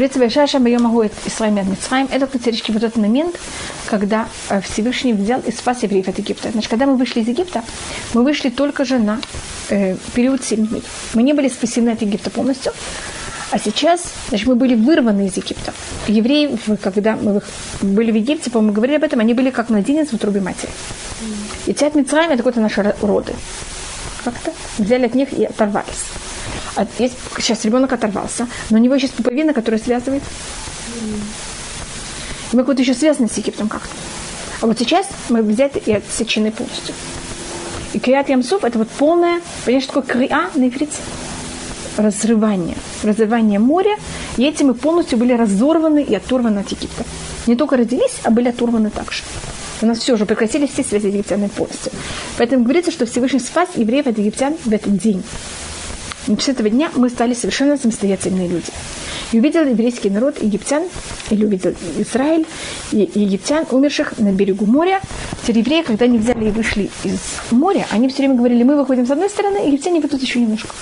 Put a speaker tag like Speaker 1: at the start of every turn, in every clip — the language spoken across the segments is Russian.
Speaker 1: Говорится, Большая Шаба ее могу Исраим от Мицраим. Это фактически вот этот момент, когда э, Всевышний взял и спас евреев от Египта. Значит, когда мы вышли из Египта, мы вышли только же на э, период 7 дней. Мы не были спасены от Египта полностью, а сейчас, значит, мы были вырваны из Египта. Евреи, когда мы были в Египте, по-моему, говорили об этом, они были как младенец в утробе матери. И тят Мицраим – это какие-то наши роды. Как-то взяли от них и оторвались. Есть, сейчас ребенок оторвался, но у него есть пуповина, которая связывает. Мы как-то еще связаны с Египтом как-то. А вот сейчас мы взяты и отсечены полностью. И криат ямсуф – это вот полное, понимаешь, такое криа на иврите? разрывание, разрывание моря, и этим мы полностью были разорваны и оторваны от Египта. Не только родились, а были оторваны также. У нас все уже прекратили все связи с египтянами полностью. Поэтому говорится, что Всевышний спас евреев от египтян в этот день. С этого дня мы стали совершенно самостоятельные люди. И увидел еврейский народ египтян, или увидел Израиль, и египтян, умерших на берегу моря. Теперь евреи, когда они взяли и вышли из моря, они все время говорили, мы выходим с одной стороны, египтяне выйдут еще немножко.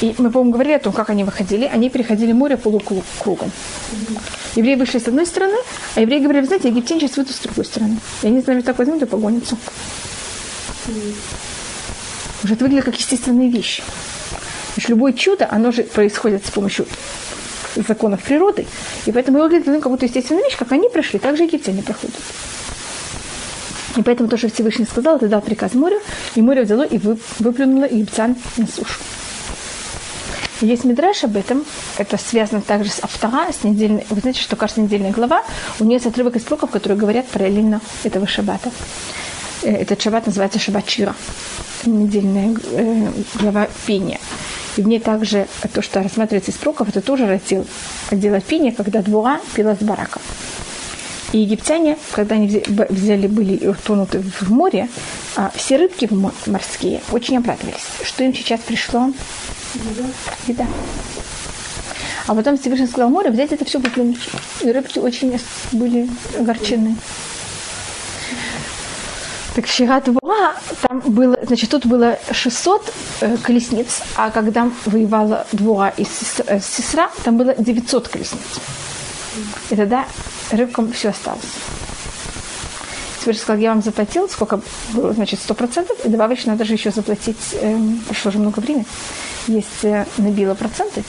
Speaker 1: И мы, по-моему, говорили о том, как они выходили. Они переходили море полукругом. Евреи вышли с одной стороны, а евреи говорили, знаете, египтяне сейчас выйдут с другой стороны. И они, знаете, так возьмут и погонятся. Уже это выглядит как естественная вещь. Значит, любое чудо, оно же происходит с помощью законов природы, и поэтому выглядит ну, как будто естественная вещь, как они прошли, так же египтяне проходят. И поэтому то, что Всевышний сказал, это дал приказ морю, и море взяло и выплюнуло египтян на сушу. Есть мидраш об этом, это связано также с Автора, с недельной, вы знаете, что каждая недельная глава, у нее есть отрывок из пророков, которые говорят параллельно этого шаббата. Э, этот шаббат называется шаббат Чира, недельная э, глава пения. И в ней также то, что рассматривается из пророков, это тоже раздел отдела пения, когда двора пила с бараком. И египтяне, когда они взяли, были утонуты в море, а все рыбки морские очень обрадовались, что им сейчас пришло Еда. А потом Всевышний сказал море, взять это все выплюнуть. И рыбки очень были огорчены. Так Шират Буа, там было, значит, тут было 600 э, колесниц, а когда воевала Двуа и э, Сестра, там было 900 колесниц. И тогда рыбкам все осталось. Всевышний сказал, я вам заплатил, сколько было, значит, 100%, и добавочно же еще заплатить, э, прошло уже много времени есть э, набило проценты,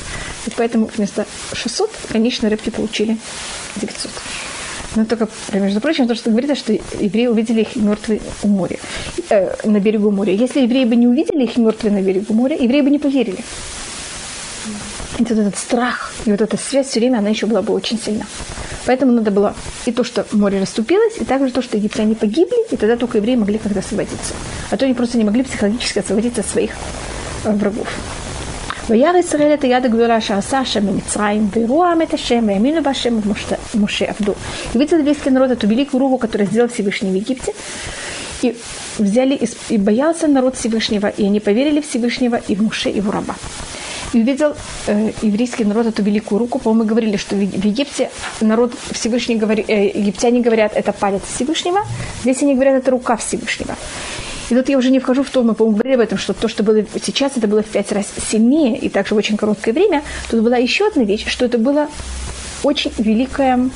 Speaker 1: и поэтому вместо 600, конечно, рыбки получили 900. Но только, между прочим, то, что говорится, что евреи увидели их мертвые у моря, э, на берегу моря. Если евреи бы не увидели их мертвые на берегу моря, евреи бы не поверили. И вот этот страх, и вот эта связь все время, она еще была бы очень сильна. Поэтому надо было и то, что море расступилось, и также то, что египтяне погибли, и тогда только евреи могли когда освободиться. А то они просто не могли психологически освободиться от своих э, врагов. וירא ישראל את היד הגדולה שעשה השם במצרים, ויראו העם את השם, והאמינו בהשם ומשה עבדו. И видел еврейский народ эту великую руку, которую сделал Всевышний в Египте, и взяли и боялся народ Всевышнего, и они поверили Всевышнего и в Муше, и в раба. И увидел э, еврейский народ эту великую руку. По-моему, мы говорили, что в, в Египте народ Всевышний говорит, э, египтяне говорят, это палец Всевышнего. Здесь они говорят, это рука Всевышнего. И тут я уже не вхожу в то, мы, по-моему, говорили об этом, что то, что было сейчас, это было в пять раз сильнее, и также в очень короткое время. Тут была еще одна вещь, что это было очень великое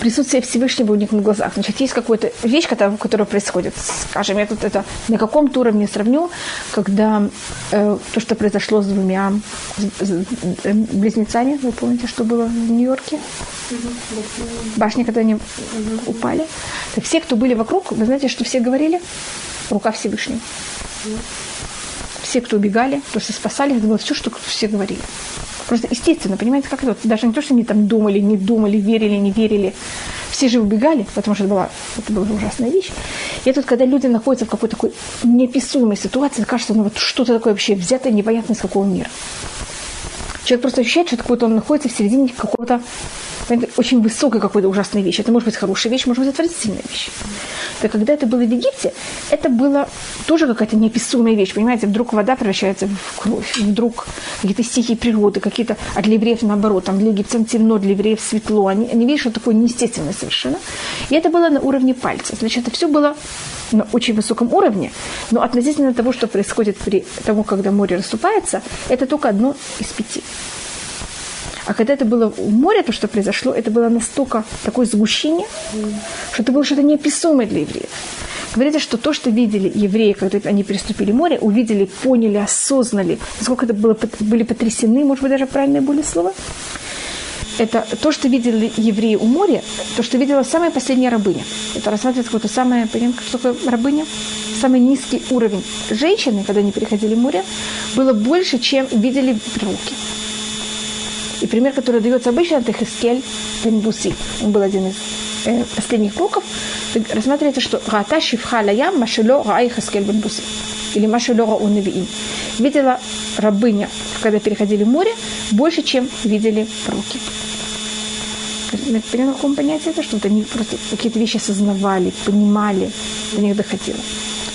Speaker 1: присутствие Всевышнего у них на глазах. Значит, есть какая-то вещь, которая происходит. Скажем, я тут это на каком-то уровне сравню, когда э, то, что произошло с двумя с, с, э, близнецами, вы помните, что было в Нью-Йорке? Башни, когда они упали. Так все, кто были вокруг, вы знаете, что все говорили? Рука Всевышнего. Все, кто убегали, то, что спасали, это было все, что все говорили. Просто естественно, понимаете, как это? Даже не то, что они там думали, не думали, верили, не верили. Все же убегали, потому что это была, это была ужасная вещь. И тут, когда люди находятся в какой-то такой неописуемой ситуации, кажется, ну вот что-то такое вообще взятое, непонятно из какого мира. Человек просто ощущает, что он находится в середине какого-то очень высокой какой-то ужасной вещи. Это может быть хорошая вещь, может быть отвратительная вещь. Так когда это было в Египте, это было тоже какая-то неописуемая вещь. Понимаете, вдруг вода превращается в кровь, вдруг какие-то стихии природы, какие-то, а для евреев наоборот, там для египтян темно, для евреев светло. Они, они видят, что такое неестественное совершенно. И это было на уровне пальца. Значит, это все было на очень высоком уровне, но относительно того, что происходит при тому, когда море расступается, это только одно из пяти. А когда это было в море, то, что произошло, это было настолько такое сгущение, что это было что-то неописуемое для евреев. Говорится, что то, что видели евреи, когда они переступили море, увидели, поняли, осознали, насколько это было, были потрясены, может быть, даже правильное были слова, это то, что видели евреи у моря, то, что видела самая последняя рабыня. Это рассматривается какое-то самое, понимаете, что такое рабыня? Самый низкий уровень женщины, когда они переходили море, было больше, чем видели пророки. И пример, который дается обычно, это Хискель Бенбуси. Он был один из э, последних пророков. Рассматривается, что Гата Шифха Лаям Машело Раай Хискель Бенбуси. Или Машело Навиим. Видела рабыня, когда переходили море, больше, чем видели пророки. Поняла, каком понятии это? Что они просто какие-то вещи осознавали, понимали, до них доходило.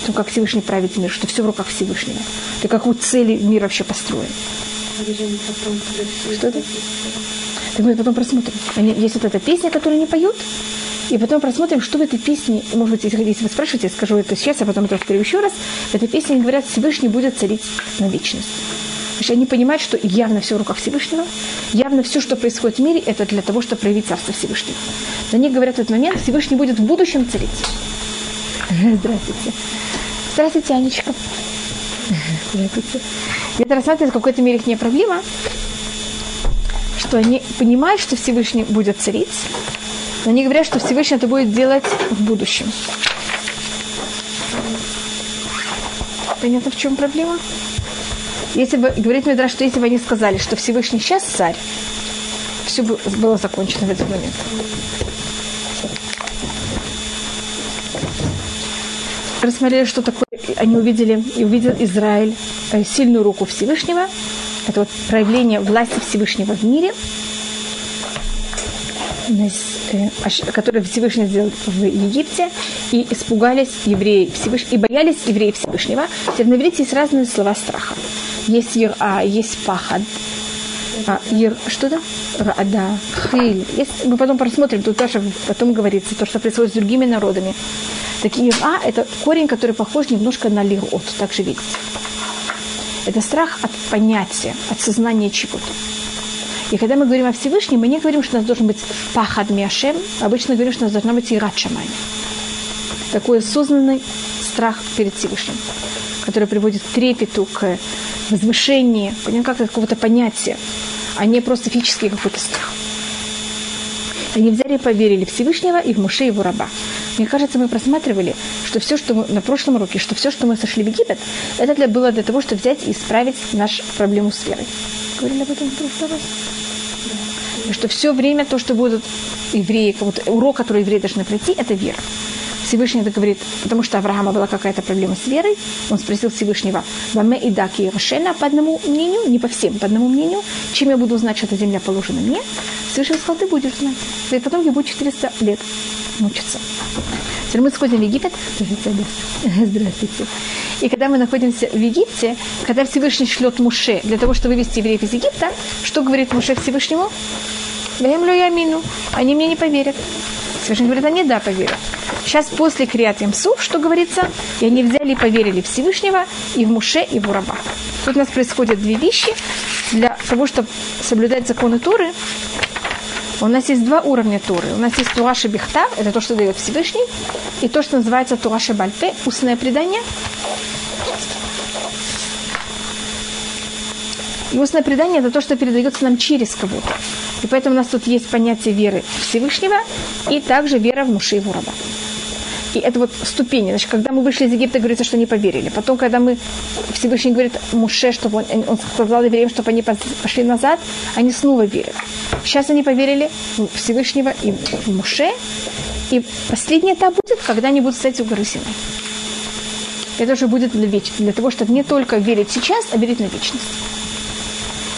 Speaker 1: То, как Всевышний правит мир, что все в руках Всевышнего. И какую цель мир вообще построен. Что это? Так мы потом просмотрим. Они, есть вот эта песня, которую они поют, и потом просмотрим, что в этой песне, может быть, если, вы спрашиваете, я скажу это сейчас, а потом это повторю еще раз. В этой песне говорят, Всевышний будет царить на вечность. Значит, они понимают, что явно все в руках Всевышнего, явно все, что происходит в мире, это для того, чтобы проявить Царство Всевышнего. Но они говорят в этот момент, Всевышний будет в будущем царить. Здравствуйте. Здравствуйте, Анечка. Здравствуйте. Это рассматривается в какой-то мере их не проблема, что они понимают, что Всевышний будет царить, но они говорят, что Всевышний это будет делать в будущем. Понятно, в чем проблема? Если бы, говорит Медраж, что если бы они сказали, что Всевышний сейчас царь, все бы было закончено в этот момент. Рассмотрели, что такое, они увидели, и увидел Израиль э, сильную руку Всевышнего. Это вот проявление власти Всевышнего в мире, э, которое Всевышний сделал в Египте, и испугались евреи Всевышнего, и боялись евреи Всевышнего. Теперь на есть разные слова страха. Есть ира, есть пахад. А, ир, что да? Рада, хиль. Есть, мы потом просмотрим, тут тоже потом говорится, то, что происходит с другими народами. Такие ира – это корень, который похож немножко на лирот, так же видите. Это страх от понятия, от сознания чего-то. И когда мы говорим о Всевышнем, мы не говорим, что у нас должен быть пахад миашем, обычно говорим, что у нас должна быть ират шамай. Такой осознанный страх перед Всевышним, который приводит к трепету, к возвышение, как какого-то понятия, а не просто физический какой-то страх. Они взяли и поверили Всевышнего и в Муше его раба. Мне кажется, мы просматривали, что все, что мы на прошлом уроке, что все, что мы сошли в Египет, это для, было для того, чтобы взять и исправить нашу проблему с верой. Говорили об этом в прошлый раз? И что все время то, что будут евреи, урок, который евреи должны пройти, это вера. Всевышний это говорит, потому что Авраама была какая-то проблема с верой, он спросил Всевышнего, «Ваме и даки Рошена по одному мнению, не по всем, по одному мнению, чем я буду знать, что эта земля положена мне?» Всевышний сказал, ты будешь знать. И потом я буду 400 лет мучиться. Теперь мы сходим в Египет. Здравствуйте. И когда мы находимся в Египте, когда Всевышний шлет Муше для того, чтобы вывести евреев из Египта, что говорит Муше Всевышнему? Они мне не поверят. Всевышний говорит, они да, поверят. Сейчас после Криат Ямсуф, что говорится, и они взяли и поверили Всевышнего и в Муше, и в Ураба. Тут у нас происходят две вещи. Для того, чтобы соблюдать законы Туры, у нас есть два уровня Туры. У нас есть Тураша Бихтав, это то, что дает Всевышний, и то, что называется Тураша Бальпе, устное предание. И устное предание – это то, что передается нам через кого-то. И поэтому у нас тут есть понятие веры Всевышнего и также вера в Муше и в Ураба. И это вот ступени. Значит, когда мы вышли из Египта, говорится, что не поверили. Потом, когда мы Всевышний говорит Муше, чтобы он, он сказал евреям, чтобы они пошли назад, они снова верят. Сейчас они поверили Всевышнего и Муше. И последний этап будет, когда они будут стоять у горы Синай. Это уже будет для, веч... для того, чтобы не только верить сейчас, а верить на вечность.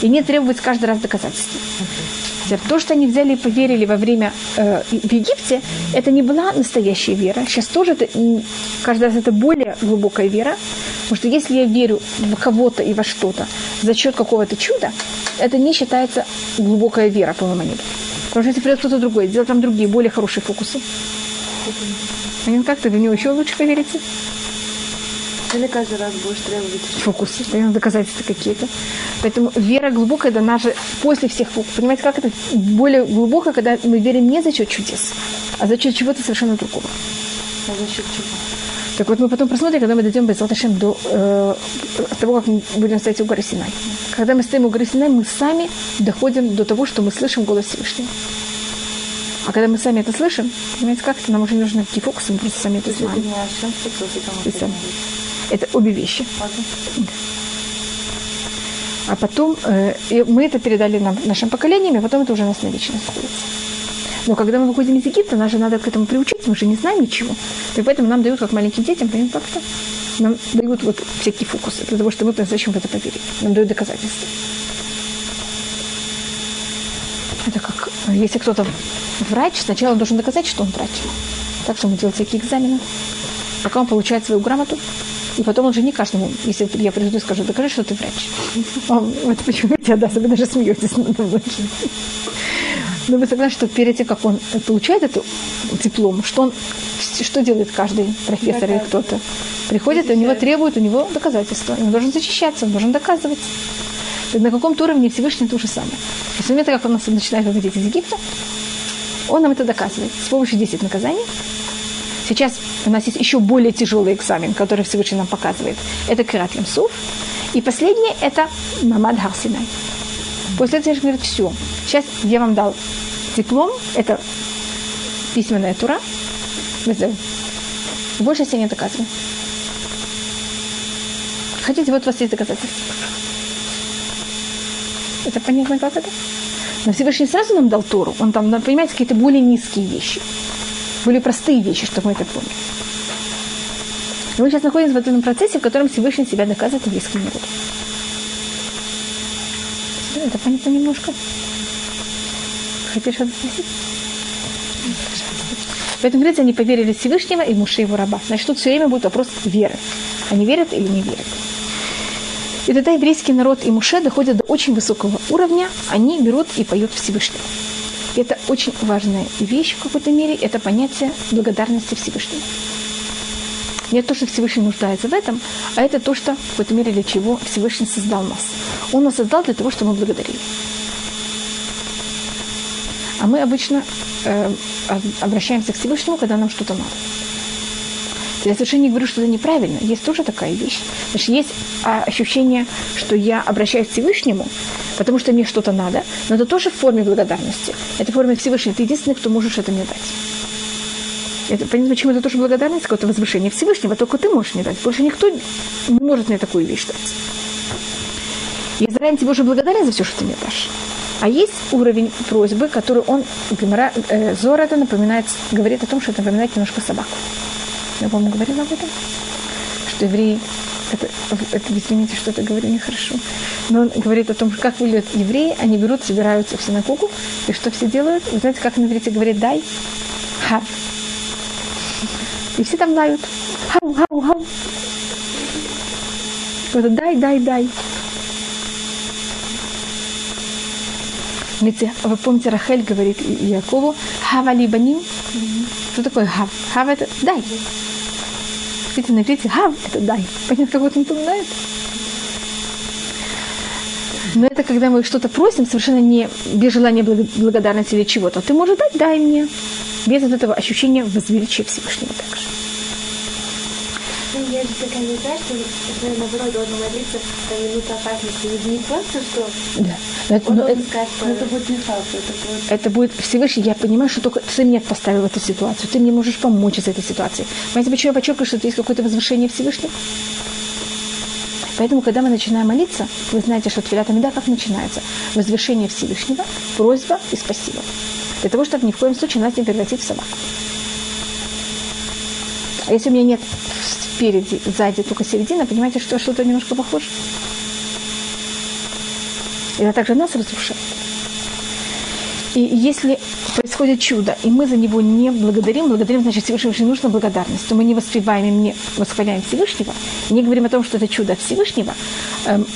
Speaker 1: И не требовать каждый раз доказательств. То, что они взяли и поверили во время э, в Египте, это не была настоящая вера. Сейчас тоже это, каждый раз это более глубокая вера. Потому что если я верю в кого-то и во что-то за счет какого-то чуда, это не считается глубокая вера, по-моему, нет. Потому что если придет кто-то другой, сделать там другие, более хорошие фокусы. Понятно, как-то в него еще лучше поверите?
Speaker 2: Или каждый раз будешь требовать?
Speaker 1: Фокусы, понимаете, доказательства какие-то. Поэтому вера глубокая дана же после всех фокусов. Понимаете, как это более глубоко, когда мы верим не за счет чудес, а за счет чего-то совершенно другого.
Speaker 2: А за счет чего?
Speaker 1: Так вот мы потом посмотрим, когда мы дойдем без Латашем до э, того, как мы будем стоять у горы Синай. Когда мы стоим у горы Синай, мы сами доходим до того, что мы слышим голос Всевышнего. А когда мы сами это слышим, понимаете, как это нам уже не нужно идти фокусом, мы просто сами это знаем. И сами. Это обе вещи. А потом э, мы это передали нам, нашим поколениям, и потом это уже у нас на вечность. Но когда мы выходим из Египта, нас же надо к этому приучиться, мы же не знаем ничего. И поэтому нам дают, как маленьким детям, понимаете, как-то нам дают вот всякие фокусы, для того, чтобы мы по-настоящему в это поверили. Нам дают доказательства. Это как, если кто-то врач, сначала он должен доказать, что он врач. Так что он делает всякие экзамены. Пока он получает свою грамоту, и потом он же не каждому, если я приду и скажу, докажи, что ты врач. Он, вот почему я да, вы даже смеетесь надо мной. Но вы согласны, что перед тем, как он получает эту диплом, что он, что делает каждый профессор или кто-то? Приходит, и у него требует, у него доказательства. Он должен защищаться, он должен доказывать. На каком-то уровне Всевышний то же самое. И с момента, как он нас начинает выводить из Египта, он нам это доказывает с помощью 10 наказаний. Сейчас у нас есть еще более тяжелый экзамен, который Всевышний нам показывает. Это Кират Ямсуф. И последнее – это Мамад Харсинай. После этого говорит, все, сейчас я вам дал диплом, это письменная тура, больше себя не доказываю. Хотите, вот у вас есть доказательства. Это понятно, как это? Но Всевышний сразу нам дал Тору. Он там, понимаете, какие-то более низкие вещи. Более простые вещи, чтобы мы это поняли. Мы сейчас находимся в этом процессе, в котором Всевышний себя доказывает еврейскому народу. Это понятно немножко? Хотите что-то спросить? Поэтому, говорится, они поверили Всевышнего и Муше его раба. Значит, тут все время будет вопрос веры. Они верят или не верят. И тогда еврейский народ и Муше доходят до очень высокого уровня, они берут и поют Всевышнего. И это очень важная вещь в какой-то мере, это понятие благодарности Всевышнему. Не то, что Всевышний нуждается в этом, а это то, что в какой-то мере для чего Всевышний создал нас. Он нас создал для того, чтобы мы благодарили. А мы обычно э, обращаемся к Всевышнему, когда нам что-то надо. Я совершенно не говорю, что это неправильно. Есть тоже такая вещь. Значит, есть а, ощущение, что я обращаюсь к Всевышнему, потому что мне что-то надо, но это тоже в форме благодарности. Это в форме Всевышнего. Ты единственный, кто можешь это мне дать. Это, понятно, почему это тоже благодарность, какое-то возвышение Всевышнего, только ты можешь мне дать. Больше никто не может мне такую вещь дать. Я заранее тебе уже благодарен за все, что ты мне дашь. А есть уровень просьбы, который он, э, Зор это напоминает, говорит о том, что это напоминает немножко собаку. Я вам говорила об этом? Что евреи, это, это извините, что это говорю нехорошо, но он говорит о том, как выглядят евреи, они берут, собираются в синагогу, и что все делают? Вы знаете, как на иврите говорит «дай»? «Хав». И все там дают. Хау, хау, хау. Вот дай, дай, дай. Видите, вы помните, Рахель говорит Якову, хава либаним. Что такое хав? Хав это дай. Видите, на иврите хав это дай. Понятно, как вот напоминает? Но это когда мы что-то просим, совершенно не без желания благодарности или чего-то. Ты можешь дать, дай мне. Без вот этого ощущения возвеличия Всевышнего также.
Speaker 2: Ну, такая не знаю, что наоборот должен молиться на минуту опасности. Не просто, что
Speaker 1: да. Но это, но это,
Speaker 2: сказать, что это будет не факт, это будет...
Speaker 1: это будет Всевышний. Я понимаю, что только ты меня поставил в эту ситуацию. Ты мне можешь помочь из этой ситуации. Понимаете, почему я подчеркиваю, что это есть какое-то возвышение Всевышнего? Поэтому, когда мы начинаем молиться, вы знаете, что Тфилат Амида как начинается? Возвышение Всевышнего, просьба и спасибо. Для того, чтобы ни в коем случае нас не превратить в собаку. А если у меня нет спереди, сзади только середина, понимаете, что что-то немножко похоже? Это также нас разрушает. И если происходит чудо, и мы за него не благодарим, благодарим, значит, Всевышнему не нужна благодарность, то мы не воспеваем и не восхваляем Всевышнего, не говорим о том, что это чудо от Всевышнего, эм,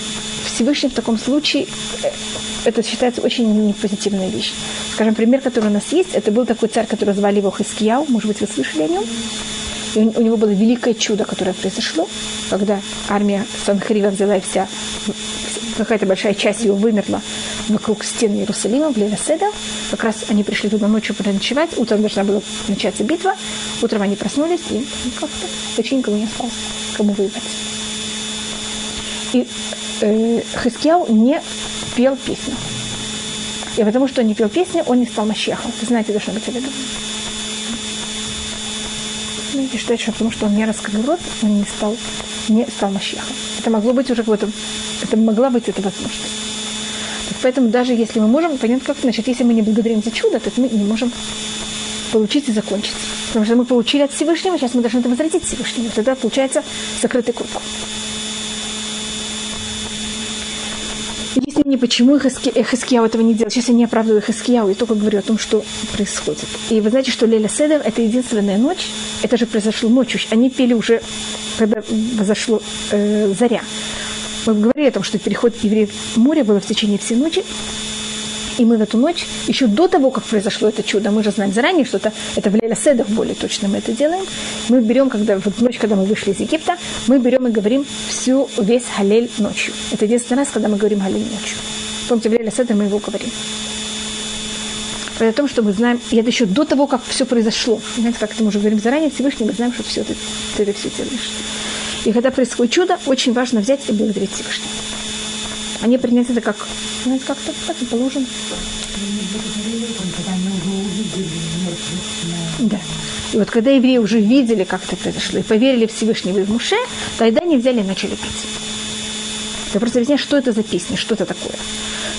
Speaker 1: Всевышний в таком случае, э, это считается очень непозитивная вещь. Скажем, пример, который у нас есть, это был такой царь, который звали его Хискияу, может быть, вы слышали о нем? У, него было великое чудо, которое произошло, когда армия Санхрива взяла и вся, какая-то большая часть его вымерла вокруг стен Иерусалима, в Левеседа. Как раз они пришли туда ночью ночевать, утром должна была начаться битва, утром они проснулись, и как-то почти никого не осталось, кому воевать. И э, Хискияу не пел песню. И потому что он не пел песни, он не стал Мащехом. Вы знаете, должно быть об этом. И считают, что потому что он не раскрыл рот, он не стал, не стал Мащехом. Это могло быть уже какое-то, это могла быть эта возможность. Так поэтому даже если мы можем, понятно, как, значит, если мы не благодарим за чудо, то мы не можем получить и закончить. Потому что мы получили от Всевышнего, сейчас мы должны это возвратить Всевышнему. Тогда получается закрытый круг. Мне, почему Хискияу этого не делал. Сейчас я не оправдываю Хискияу, я только говорю о том, что происходит. И вы знаете, что Леля Седер – это единственная ночь, это же произошло ночью. Они пели уже, когда взошло э, заря. Мы говорили о том, что переход евреев в море было в течение всей ночи. И мы в эту ночь, еще до того, как произошло это чудо, мы же знаем заранее, что это, это в Леля Седах более точно мы это делаем. Мы берем, когда, в ночь, когда мы вышли из Египта, мы берем и говорим всю, весь Халель ночью. Это единственный раз, когда мы говорим Халель ночью. Помните, в Леля Седах мы его говорим. О том, что мы знаем, и это еще до того, как все произошло. Знаете, как это мы уже говорим заранее, Всевышний, мы знаем, что все ты, ты это все делаешь. И когда происходит чудо, очень важно взять и благодарить Всевышнего. Они принять это как, знаете, как-то так и положено. Да. И вот когда евреи уже видели, как это произошло, и поверили Всевышнему и в Муше, тогда они взяли и начали петь. Я просто объясняю, что это за песня, что это такое.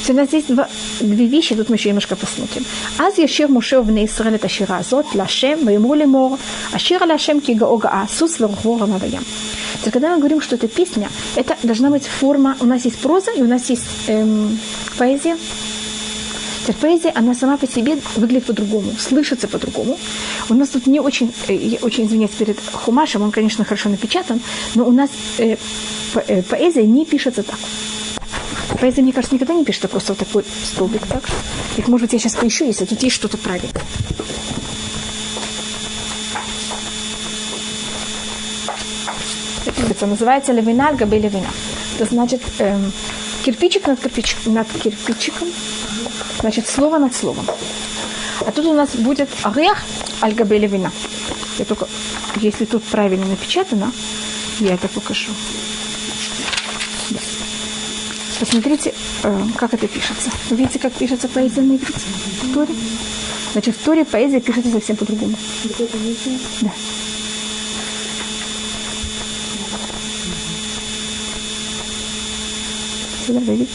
Speaker 1: То у нас есть два, две вещи, тут мы еще немножко посмотрим. Аз яшир Муше в Израиль это азот, лашем, ваимру лемор, ашира лашем ки гаога асус, варухвора маваям. То когда мы говорим, что это песня, это должна быть форма, у нас есть проза и у нас есть эм, поэзия. Теперь поэзия, она сама по себе выглядит по-другому, слышится по-другому. У нас тут не очень, э, я очень извиняюсь перед Хумашем, он, конечно, хорошо напечатан, но у нас э, по, э, поэзия не пишется так. Поэзия, мне кажется, никогда не пишет такой, такой столбик так. Так, может быть, я сейчас поищу, если тут есть что-то правильное. Это называется левина габе левина. Это значит эм, кирпичик над, кирпич, над кирпичиком, значит слово над словом. А тут у нас будет орех аль габе левина. Я только, если тут правильно напечатано, я это покажу. Посмотрите, э, как это пишется. Вы видите, как пишется поэзия на иврите? В Торе? Значит, в Торе поэзия пишется совсем по-другому. Да. Сюда вы видите?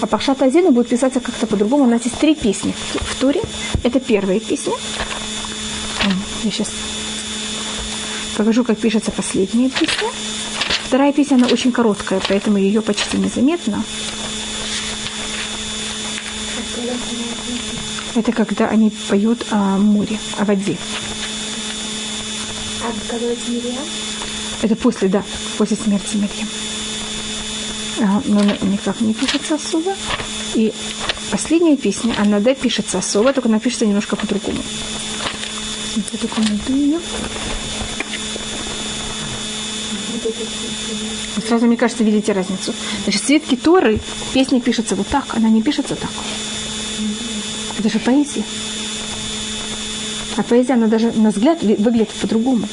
Speaker 1: А Пахшат Азина будет писаться как-то по-другому. У нас есть три песни в Туре. Это первая песня. Я сейчас покажу, как пишется последняя песня. Вторая песня, она очень короткая, поэтому ее почти незаметно. Это когда они поют о море, о воде.
Speaker 2: А когда
Speaker 1: Это после, да, после смерти Марьям. Но никак не пишется особо. И последняя песня, она, да, пишется особо, только она пишется немножко по-другому. Я. Сразу, мне кажется, видите разницу. Значит, цвет Торы, песня пишется вот так, она не пишется так. Это же поэзия. А поэзия, она даже на взгляд выглядит по-другому.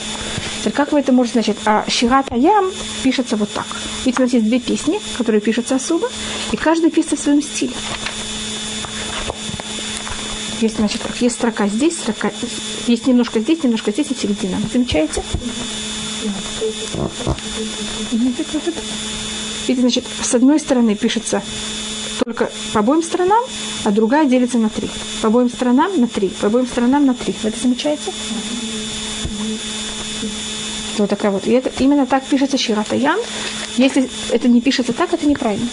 Speaker 1: Как вы это можете, значит, а Шират Аям пишется вот так. Ведь у нас есть две песни, которые пишутся особо, и каждая пишется в своем стиле. Есть, значит, как есть строка здесь, строка, есть немножко здесь, немножко здесь и середина. Замечаете? Видите, значит, с одной стороны пишется только по обоим сторонам, а другая делится на три. По обоим сторонам на три, по обоим сторонам на три. Вы это замечаете? Вот такая вот. И это, именно так пишется Ширата Ян. Если это не пишется так, это неправильно.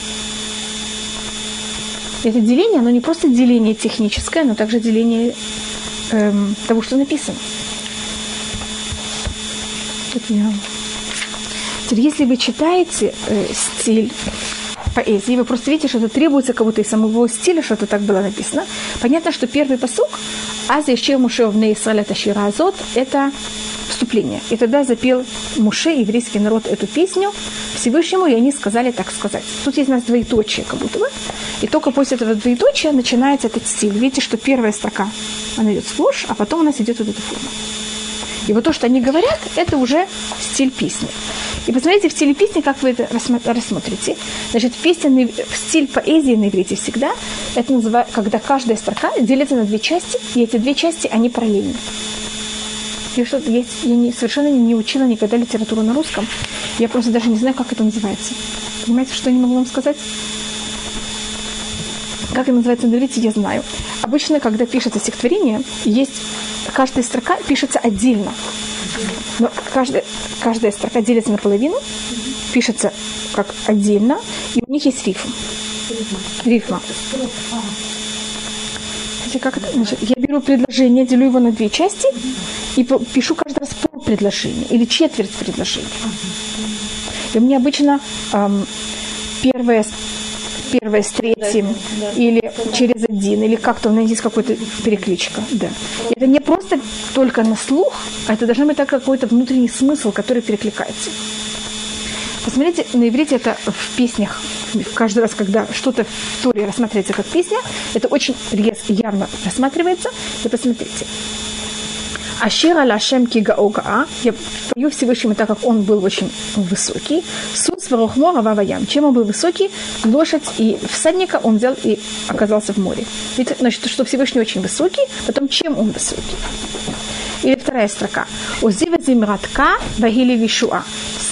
Speaker 1: Это деление, оно не просто деление техническое, но также деление эм, того, что написано. Теперь, если вы читаете э, стиль поэзии, вы просто видите, что это требуется кого-то из самого стиля, что это так было написано. Понятно, что первый посук «Аз еще мушев не Исраэль это Азот» – это вступление. И тогда запел Муше, еврейский народ, эту песню Всевышнему, и они сказали так сказать. Тут есть у нас двоеточие, как будто бы. И только после этого двоеточия начинается этот стиль. Видите, что первая строка, она идет сплошь, а потом у нас идет вот эта форма. И вот то, что они говорят, это уже стиль песни. И посмотрите в стиле песни, как вы это рассмотрите. Значит, песня, стиль поэзии на иврите всегда, это называется, когда каждая строка делится на две части, и эти две части, они параллельны. Я, что, я, я не, совершенно не учила никогда литературу на русском. Я просто даже не знаю, как это называется. Понимаете, что я не могу вам сказать? Как это называется на я знаю. Обычно, когда пишется стихотворение, есть каждая строка пишется отдельно. Но каждая, каждая строка делится наполовину, пишется как отдельно, и у них есть рифм. Рифма. Как это? Значит, я беру предложение, делю его на две части и пишу каждый раз пол предложения или четверть предложения. И меня обычно эм, первое первое с третьим, да. или через один, или как-то у меня есть какой-то перекличка. Да. Это не просто только на слух, а это должен быть так какой-то внутренний смысл, который перекликается. Посмотрите, на иврите это в песнях, каждый раз, когда что-то в Торе рассматривается как песня, это очень резко, явно рассматривается. И посмотрите, Ашира Лашем Кигаога. Я пою Всевышнему, так как он был очень высокий. Сус Варухмора Ваваям. Чем он был высокий? Лошадь и всадника он взял и оказался в море. Ведь, значит, что Всевышний очень высокий, потом чем он высокий? Или вторая строка. Узива зимратка вагили вишуа.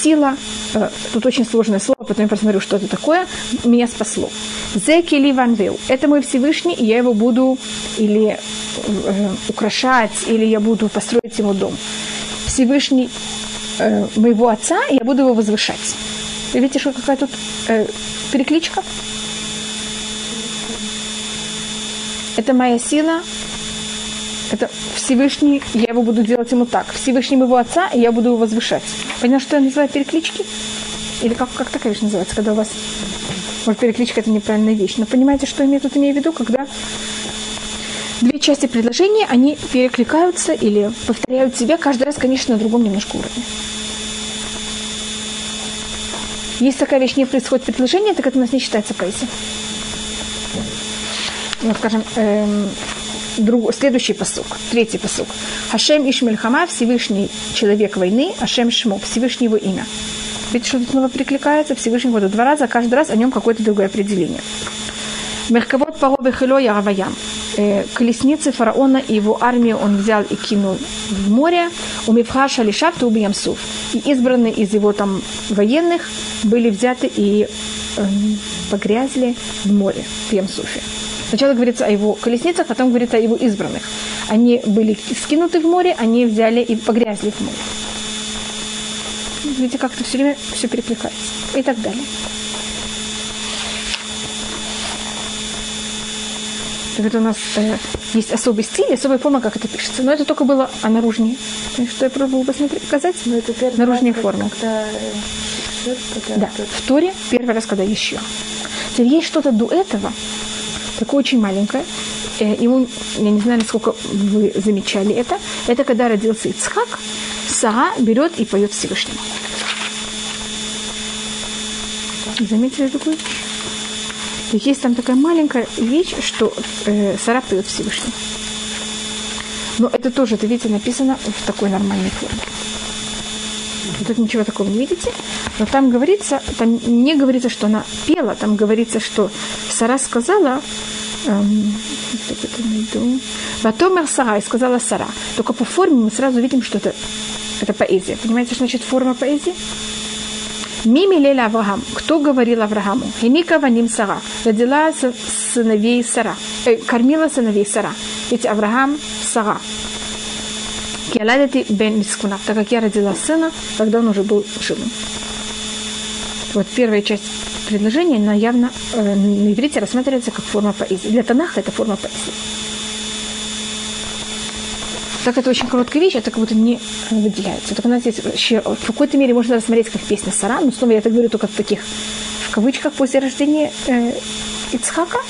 Speaker 1: Сила, э, тут очень сложное слово, потом я посмотрю, что это такое, меня спасло. Зеки ли ванвил. Это мой Всевышний, и я его буду или э, украшать, или я буду построить ему дом. Всевышний э, моего отца, и я буду его возвышать. Вы видите, что какая тут э, перекличка? Это моя сила, это Всевышний, я его буду делать ему так. Всевышний моего отца, и я буду его возвышать. Понятно, что я называю переклички? Или как, как такая вещь называется, когда у вас... Может, перекличка – это неправильная вещь. Но понимаете, что я тут имею в виду, когда две части предложения, они перекликаются или повторяют себя каждый раз, конечно, на другом немножко уровне. Если такая вещь не происходит в предложении, так это у нас не считается поэзией. Ну, скажем, эм, друг, следующий посук, третий посук. Хашем Ишмельхама, Всевышний человек войны, Хашем Шмо, Всевышний его имя. Видите, что тут снова прикликается? Всевышний вот два раза, каждый раз о нем какое-то другое определение. Мерковод Паро Хило Яраваям. Э, колесницы фараона и его армию он взял и кинул в море. У Мифхаша Лишафта Убиямсуф. И избранные из его там военных были взяты и э, погрязли в море, в Ямсуфе. Сначала говорится о его колесницах, потом говорится о его избранных. Они были скинуты в море, они взяли и погрязли в море. Видите, как это все время все перекликается. И так далее. Так это у нас э, есть особый стиль, особая форма, как это пишется. Но это только было о наружней. Что я пробовала посмотреть, показать? Ну, это наружная форма. Когда, э, да, в Торе первый раз, когда еще. Теперь есть что-то до этого, такое очень маленькое. Ему, я не знаю, насколько вы замечали это, это когда родился Ицхак, Сара берет и поет Всевышнему. Заметили такую? Есть там такая маленькая вещь, что э, Сара поет Всевышнему. Но это тоже, это видите, написано в такой нормальной форме. Тут ничего такого не видите. Но там говорится, там не говорится, что она пела, там говорится, что Сара сказала, эм. Ватомер Сара, и сказала Сара. Только по форме мы сразу видим, что это, это поэзия. Понимаете, что значит форма поэзии? Мими леля Авраам. Кто говорил Аврааму? Хиника ваним Сара. Родила сыновей Сара. Э, кормила сыновей Сара. Ведь Авраам Сара. Киаладати бен Мискуна, так как я родила сына, когда он уже был живым. Вот первая часть предложения, она явно э, на иврите рассматривается как форма поэзии. Для Танаха это форма поэзии. Так это очень короткая вещь, это как будто не выделяется. Так у нас здесь в какой-то мере можно рассмотреть как песня Сара, но снова я это говорю только в таких в кавычках после рождения э, Ицхака.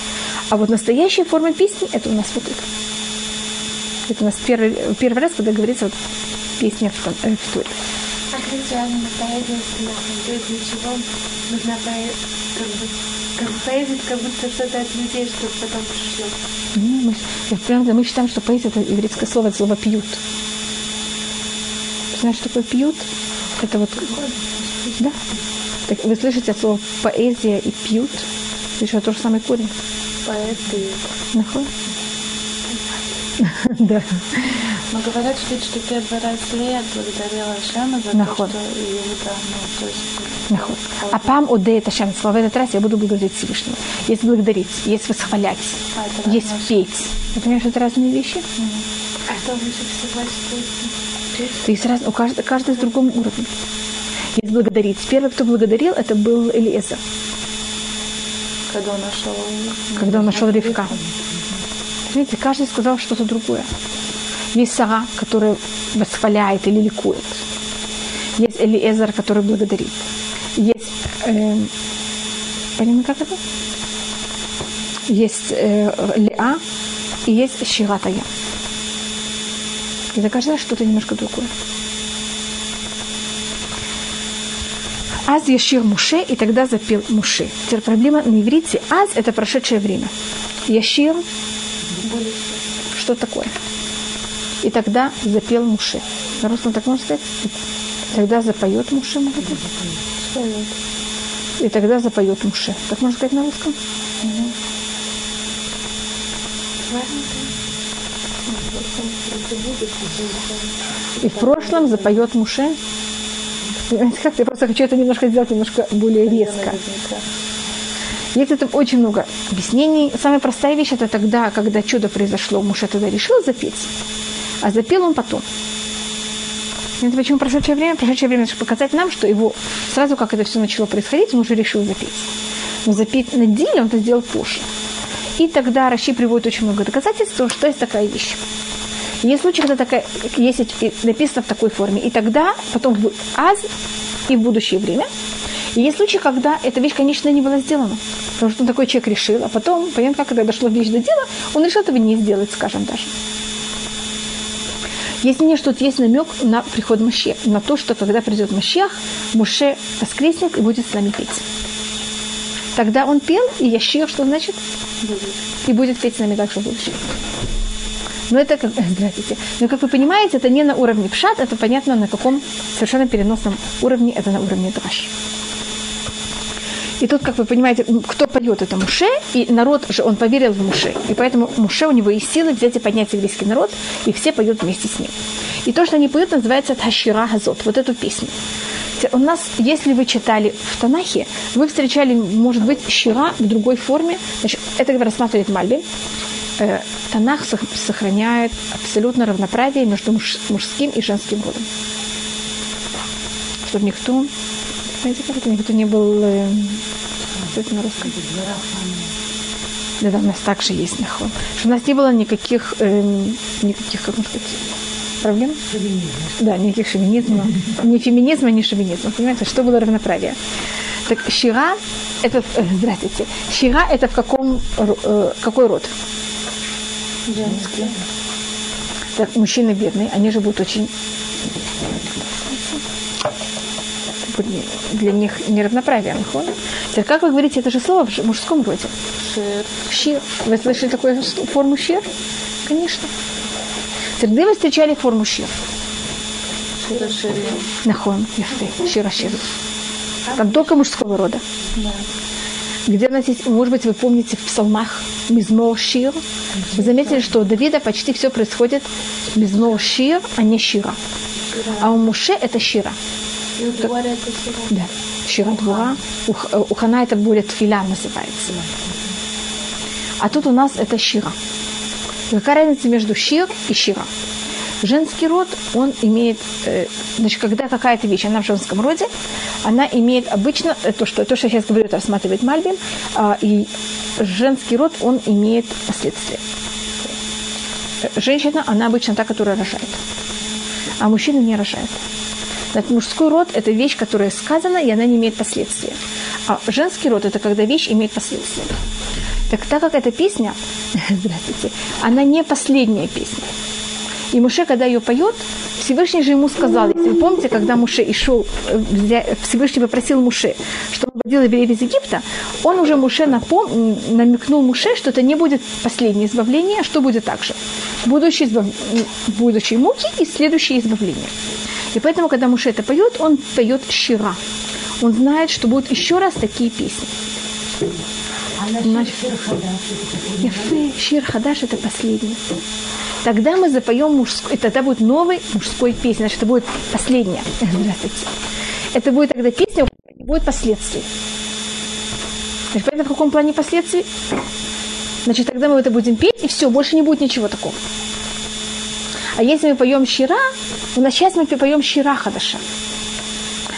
Speaker 1: А вот настоящая форма песни это у нас вот это. Это у нас первый, первый раз, когда говорится вот песня в, э, в Торе.
Speaker 2: А связана поэзия? То есть для чего нужна поэзия? Как бы, как бы поэзия, как будто что-то от людей, что потом пришло.
Speaker 1: Ну, Мы, я правда, мы считаем, что поэзия это еврейское слово, это слово пьют. Знаешь, что такое пьют? Это вот... Да. Так вы слышите от слова поэзия и пьют? Еще тот же самый корень.
Speaker 2: Поэты.
Speaker 1: Нахуй? Да.
Speaker 2: Но говорят, что, раз Лея благодарила Шема за
Speaker 1: Нахуй.
Speaker 2: то, что Иуда, ну, то есть...
Speaker 1: Нахуй. А пам оде это шем слово. В этот раз я буду благодарить Всевышнего. Есть благодарить, есть восхвалять,
Speaker 2: А,
Speaker 1: есть
Speaker 2: разное.
Speaker 1: петь. Ты понимаешь, это разные вещи?
Speaker 2: А что всего стоит?
Speaker 1: То есть раз, у каждого, каждый с другом уровне. Есть благодарить. Первый, кто благодарил, это был Элиезер,
Speaker 2: Когда он нашел...
Speaker 1: когда он нашел Ревка. Видите, каждый сказал что-то другое. Есть Сара, который восхваляет или ликует. Есть Элиезер, который благодарит. Есть... Э, понятно, как это? Есть э, Леа и есть Ширатая. И каждый раз что-то немножко другое. Аз Яшир Муше, и тогда запел Муше. Теперь проблема на иврите. Аз – это прошедшее время. Яшир – что такое? И тогда запел Муше. На русском так можно сказать? Тогда запоет Муше, может быть? И тогда запоет Муше. Так можно сказать на русском? И в прошлом запоет Муше. Как я просто хочу это немножко сделать немножко более резко. Есть это очень много объяснений. Самая простая вещь это тогда, когда чудо произошло, муж тогда решил запеть, а запел он потом. Это почему прошедшее время? Прошедшее время, чтобы показать нам, что его сразу, как это все начало происходить, он уже решил запеть. Но запеть на деле он это сделал позже. И тогда Раши приводит очень много доказательств, что есть такая вещь. Есть случаи, когда такая, есть написано в такой форме. И тогда, потом будет аз и в будущее время. И есть случаи, когда эта вещь, конечно, не была сделана. Потому что он такой человек решил, а потом, понятно, когда дошло вещь до дела, он решил этого не сделать, скажем даже. Есть мнение, что тут есть намек на приход Маше, на то, что когда придет Машех, Муше воскреснет и будет с нами петь. Тогда он пел, и Яшир, что значит? И будет петь с нами также в будущем. Но это, как, здравствуйте. Но, как вы понимаете, это не на уровне пшат, это понятно на каком совершенно переносном уровне, это на уровне драш. И тут, как вы понимаете, кто поет, это Муше, и народ же, он поверил в Муше. И поэтому Муше, у него есть силы взять и поднять еврейский народ, и все поют вместе с ним. И то, что они поют, называется Ташира Газот, вот эту песню. У нас, если вы читали в Танахе, вы встречали, может быть, Шира в другой форме. Значит, это рассматривает Мальби. Танах сохраняет абсолютно равноправие между мужским и женским родом. Чтобы никто, знаете, как это, никто не был, э, это на русском? Да, да, у нас также есть нахуй. Что у нас не было никаких, э, никаких, как можно сказать, проблем?
Speaker 3: Шовинизм.
Speaker 1: Да, никаких шовинизмов. Ни феминизма, ни шовинизма. Понимаете, что было равноправие? Так Шира, это, э, здравствуйте, Шира это в каком, э, какой род?
Speaker 2: Женский.
Speaker 1: Так, мужчины бедные, они живут очень... Для них неравноправие. нахон? Теперь, как вы говорите, это же слово в мужском роде?
Speaker 2: Шир.
Speaker 1: Шир. Вы слышали такую форму шир? Конечно. Теперь, где вы встречали форму шир?
Speaker 2: Шира шире.
Speaker 1: Нахон, шира шир. Там только мужского рода.
Speaker 2: Да.
Speaker 1: Где у нас есть, может быть, вы помните в псалмах Мизмор Шир, вы заметили, что у Давида почти все происходит Мизмор Шир, а не Шира. А у Муше это Шира. Да. Шира Двура. У, Х- у Хана это более Тфиля называется. А тут у нас это Шира. Какая разница между Шир и Шира? Женский род, он имеет, э, значит, когда какая-то вещь, она в женском роде, она имеет обычно, э, то, что, то, что я сейчас говорю, это рассматривает Мальбим, а, и женский род, он имеет последствия. Э, Женщина, она обычно та, которая рожает, а мужчина не рожает. Мужской род – это вещь, которая сказана, и она не имеет последствия. А женский род – это когда вещь имеет последствия. Так так как эта песня, здравствуйте, она не последняя песня. И Муше, когда ее поет, Всевышний же ему сказал, если вы помните, когда Муше и шел, э, Всевышний попросил Муше, чтобы он вводил евреев из Египта, он уже Муше напом... намекнул Муше, что это не будет последнее избавление, а что будет так же. Будущие, избав... будущие муки и следующее избавление. И поэтому, когда Муше это поет, он поет щира. Он знает, что будут еще раз такие песни. Значит, Шир Хадаш это последний. Тогда мы запоем мужской, тогда будет новый мужской песня, значит, это будет последняя. Здравствуйте. Это будет тогда песня, будет последствий. Значит, понятно, в каком плане последствий? Значит, тогда мы это будем петь, и все, больше не будет ничего такого. А если мы поем щира, у нас сейчас мы поем щира хадаша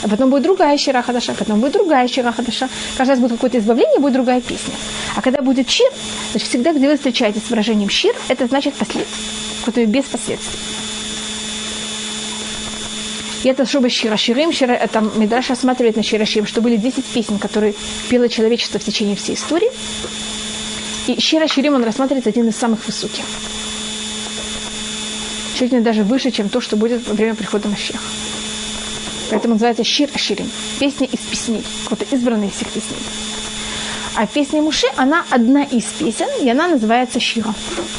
Speaker 1: а потом будет другая щира хадаша, потом будет другая щира хадаша. Каждый раз будет какое-то избавление, будет другая песня. А когда будет щир, значит, всегда, где вы встречаетесь с выражением щир, это значит последствия, которые без последствий. И это чтобы Шира Ширим, Шира, это Мидраш рассматривает на Шира Ширим, что были 10 песен, которые пело человечество в течение всей истории. И Шира Ширим, он рассматривается один из самых высоких. Чуть ли даже выше, чем то, что будет во время прихода Машеха. Поэтому называется Шир Аширим. Песня из песней. Вот избранные из всех песней. А песня Муши, она одна из песен, и она называется Шира.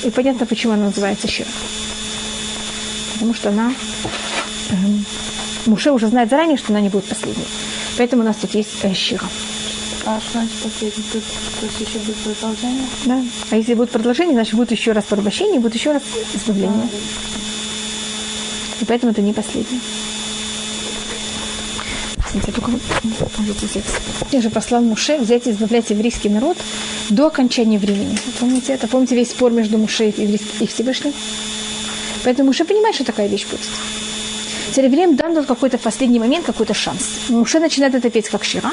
Speaker 1: И понятно, почему она называется Шира. Потому что она... Эм, Муше уже знает заранее, что она не будет последней. Поэтому у нас тут есть э, Шира.
Speaker 2: А что значит последний? Тут, тут еще будет продолжение?
Speaker 1: Да. А если будет продолжение, значит будет еще раз порабощение, будет еще раз избавление. И поэтому это не последний. Я только Я же послал Муше взять и избавлять еврейский народ до окончания времени. Помните это? Помните весь спор между Муше и Всевышним? Поэтому Муше понимает, что такая вещь будет. Теперь время дан тут какой-то последний момент, какой-то шанс. Муше начинает это петь как Шира.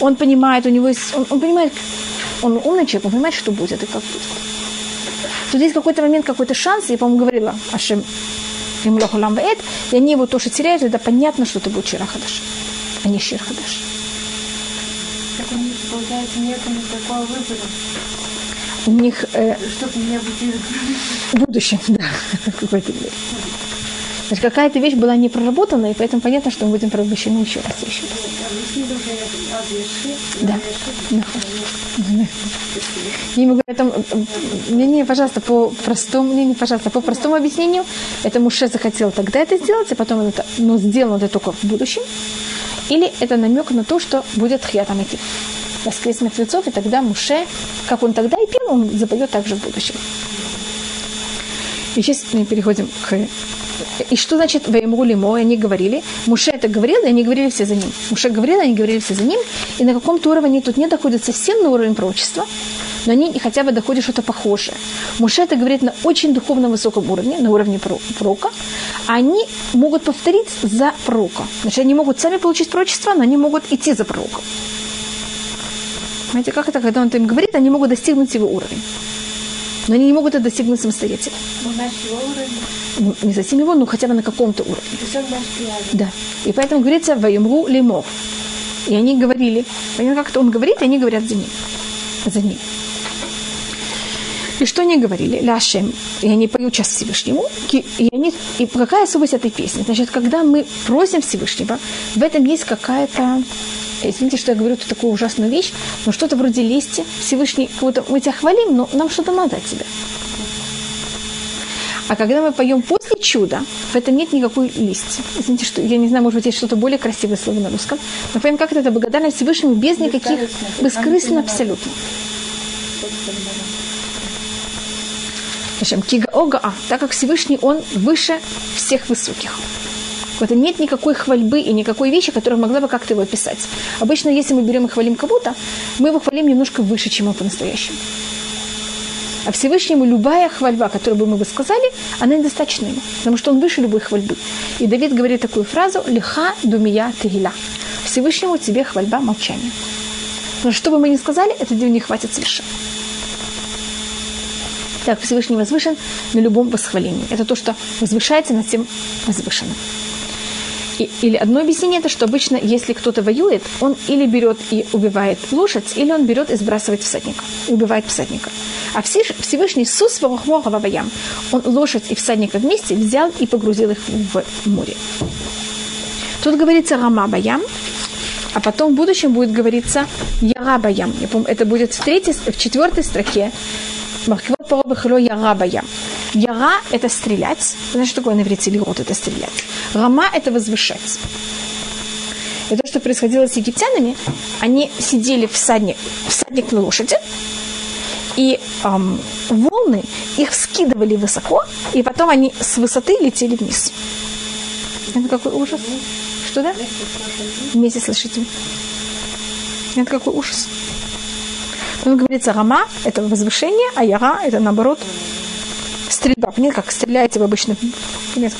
Speaker 1: Он понимает, у него есть... Он, он понимает, он умный человек, он понимает, что будет и как будет. Тут есть какой-то момент, какой-то шанс. Я, по-моему, говорила, Ашем, и они его тоже теряют, тогда понятно, что это будет Шира Хадаш а не Шир Хадаш.
Speaker 2: Так у них, получается, нет никакого выбора.
Speaker 1: У них... Э,
Speaker 2: Чтобы меня будет
Speaker 1: в будущем, да, какой-то Значит, какая-то вещь была не проработана, и поэтому понятно, что мы будем порабощены еще раз. Еще раз. Да. Не могу это, не, не, пожалуйста, по простому, не, не, пожалуйста, по простому объяснению, это Муше захотел тогда это сделать, и потом он это, но сделал это только в будущем. Или это намек на то, что будет хьятам идти. Воскрес мертвецов, и тогда Муше, как он тогда и пел, он запоет также в будущем. И сейчас мы переходим к... И что значит «Ваемру лимо»? Они говорили. Муше это говорил, и они говорили все за ним. Муше говорил, они говорили все за ним. И на каком-то уровне тут не доходят совсем на уровень пророчества, но они хотя бы доходят что-то похожее. Муше это говорит на очень духовном высоком уровне, на уровне пророка, они могут повторить за пророка. Значит, они могут сами получить пророчество, но они могут идти за пророком. Понимаете, как это, когда он им говорит, они могут достигнуть его уровень. Но они не могут это достигнуть самостоятельно. Ну, не совсем его, но хотя бы на каком-то уровне. Да. И поэтому говорится «Ваемру лимов». И они говорили, понятно, как-то он говорит, и они говорят за ним. За ним. И что они говорили? Ляшем. И они поют час Всевышнему. И, они, и какая особость этой песни? Значит, когда мы просим Всевышнего, в этом есть какая-то извините, что я говорю тут такую ужасную вещь, но что-то вроде лести. Всевышний, как мы тебя хвалим, но нам что-то надо от тебя. А когда мы поем после чуда, в этом нет никакой лести. Извините, что я не знаю, может быть, есть что-то более красивое слово на русском. Мы поем как это благодарность Всевышнему без никаких... Бескорыстно абсолютно. Кигаога, а, так как Всевышний, он выше всех высоких. Вот нет никакой хвальбы и никакой вещи, которая могла бы как-то его описать. Обычно, если мы берем и хвалим кого-то, мы его хвалим немножко выше, чем он по-настоящему. А Всевышнему любая хвальба, которую бы мы бы сказали, она недостаточна ему, потому что он выше любой хвальбы. И Давид говорит такую фразу «Лиха думия тегиля». Всевышнему тебе хвальба молчание. Но что бы мы ни сказали, это не хватит совершенно. Так, Всевышний возвышен на любом восхвалении. Это то, что возвышается над тем возвышенным. И, или одно объяснение это, что обычно, если кто-то воюет, он или берет и убивает лошадь, или он берет и сбрасывает всадника, и убивает всадника. А Всевышний Сус Вавахмохававаям, он лошадь и всадника вместе взял и погрузил их в море. Тут говорится Рама Баям, а потом в будущем будет говориться Ярабаям. Я помню, это будет в, третьей, в четвертой строке. Махкивот Паробахило Ярабаям. Яра – это стрелять. Знаешь, что такое на иврите лирот – это стрелять. Рама – это возвышать. И то, что происходило с египтянами, они сидели всадник, всадник на лошади, и эм, волны их скидывали высоко, и потом они с высоты летели вниз. Это какой ужас. Что, да? Вместе с лошадью. Это какой ужас. Он говорится, рама – это возвышение, а яра – это, наоборот, стрельба. Понимаете, как стреляете вы обычно вниз.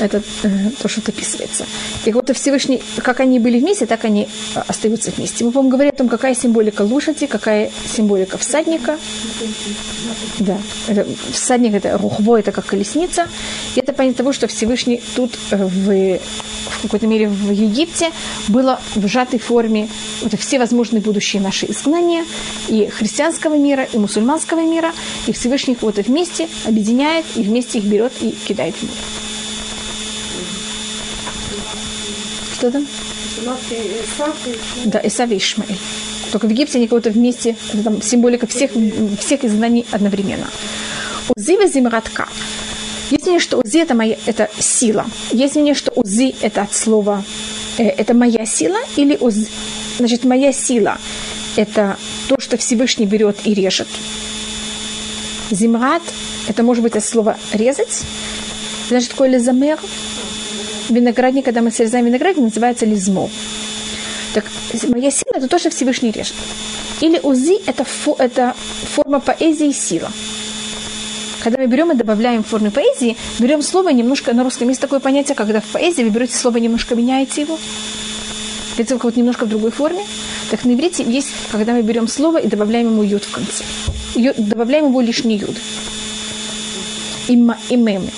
Speaker 1: Это э, то, что описывается. И вот Всевышний, как они были вместе, так они э, остаются вместе. Мы, по-моему, говорили о том, какая символика лошади, какая символика всадника. Да, это, всадник это рухво, это как колесница. И это понятно того, что Всевышний тут э, в, в какой-то мере в Египте было в сжатой форме вот, все возможные будущие наши изгнания и христианского мира, и мусульманского мира. И Всевышний их вот вместе объединяет, и вместе их берет и кидает в мир. Что там? Да, Исав и Ишмаэль. Только в Египте они кого-то вместе, там символика всех, всех изгнаний одновременно. Узи зимратка. Есть мнение, что узи это, моя, это сила. Есть мнение, что узи это от слова э, это моя сила или узи, значит моя сила это то, что Всевышний берет и режет. Зимрат это может быть от слова резать. Значит, такое лизамер виноградник, когда мы срезаем виноградник, называется лизмо. Так моя сила это то, что Всевышний режет. Или узи это, фу, это форма поэзии сила. Когда мы берем и добавляем в форме поэзии, берем слово немножко, на русском есть такое понятие, когда в поэзии вы берете слово немножко меняете его, как вот немножко в другой форме. Так на иврите есть, когда мы берем слово и добавляем ему юд в конце. Юд, добавляем его лишний юд. Имма, имеме.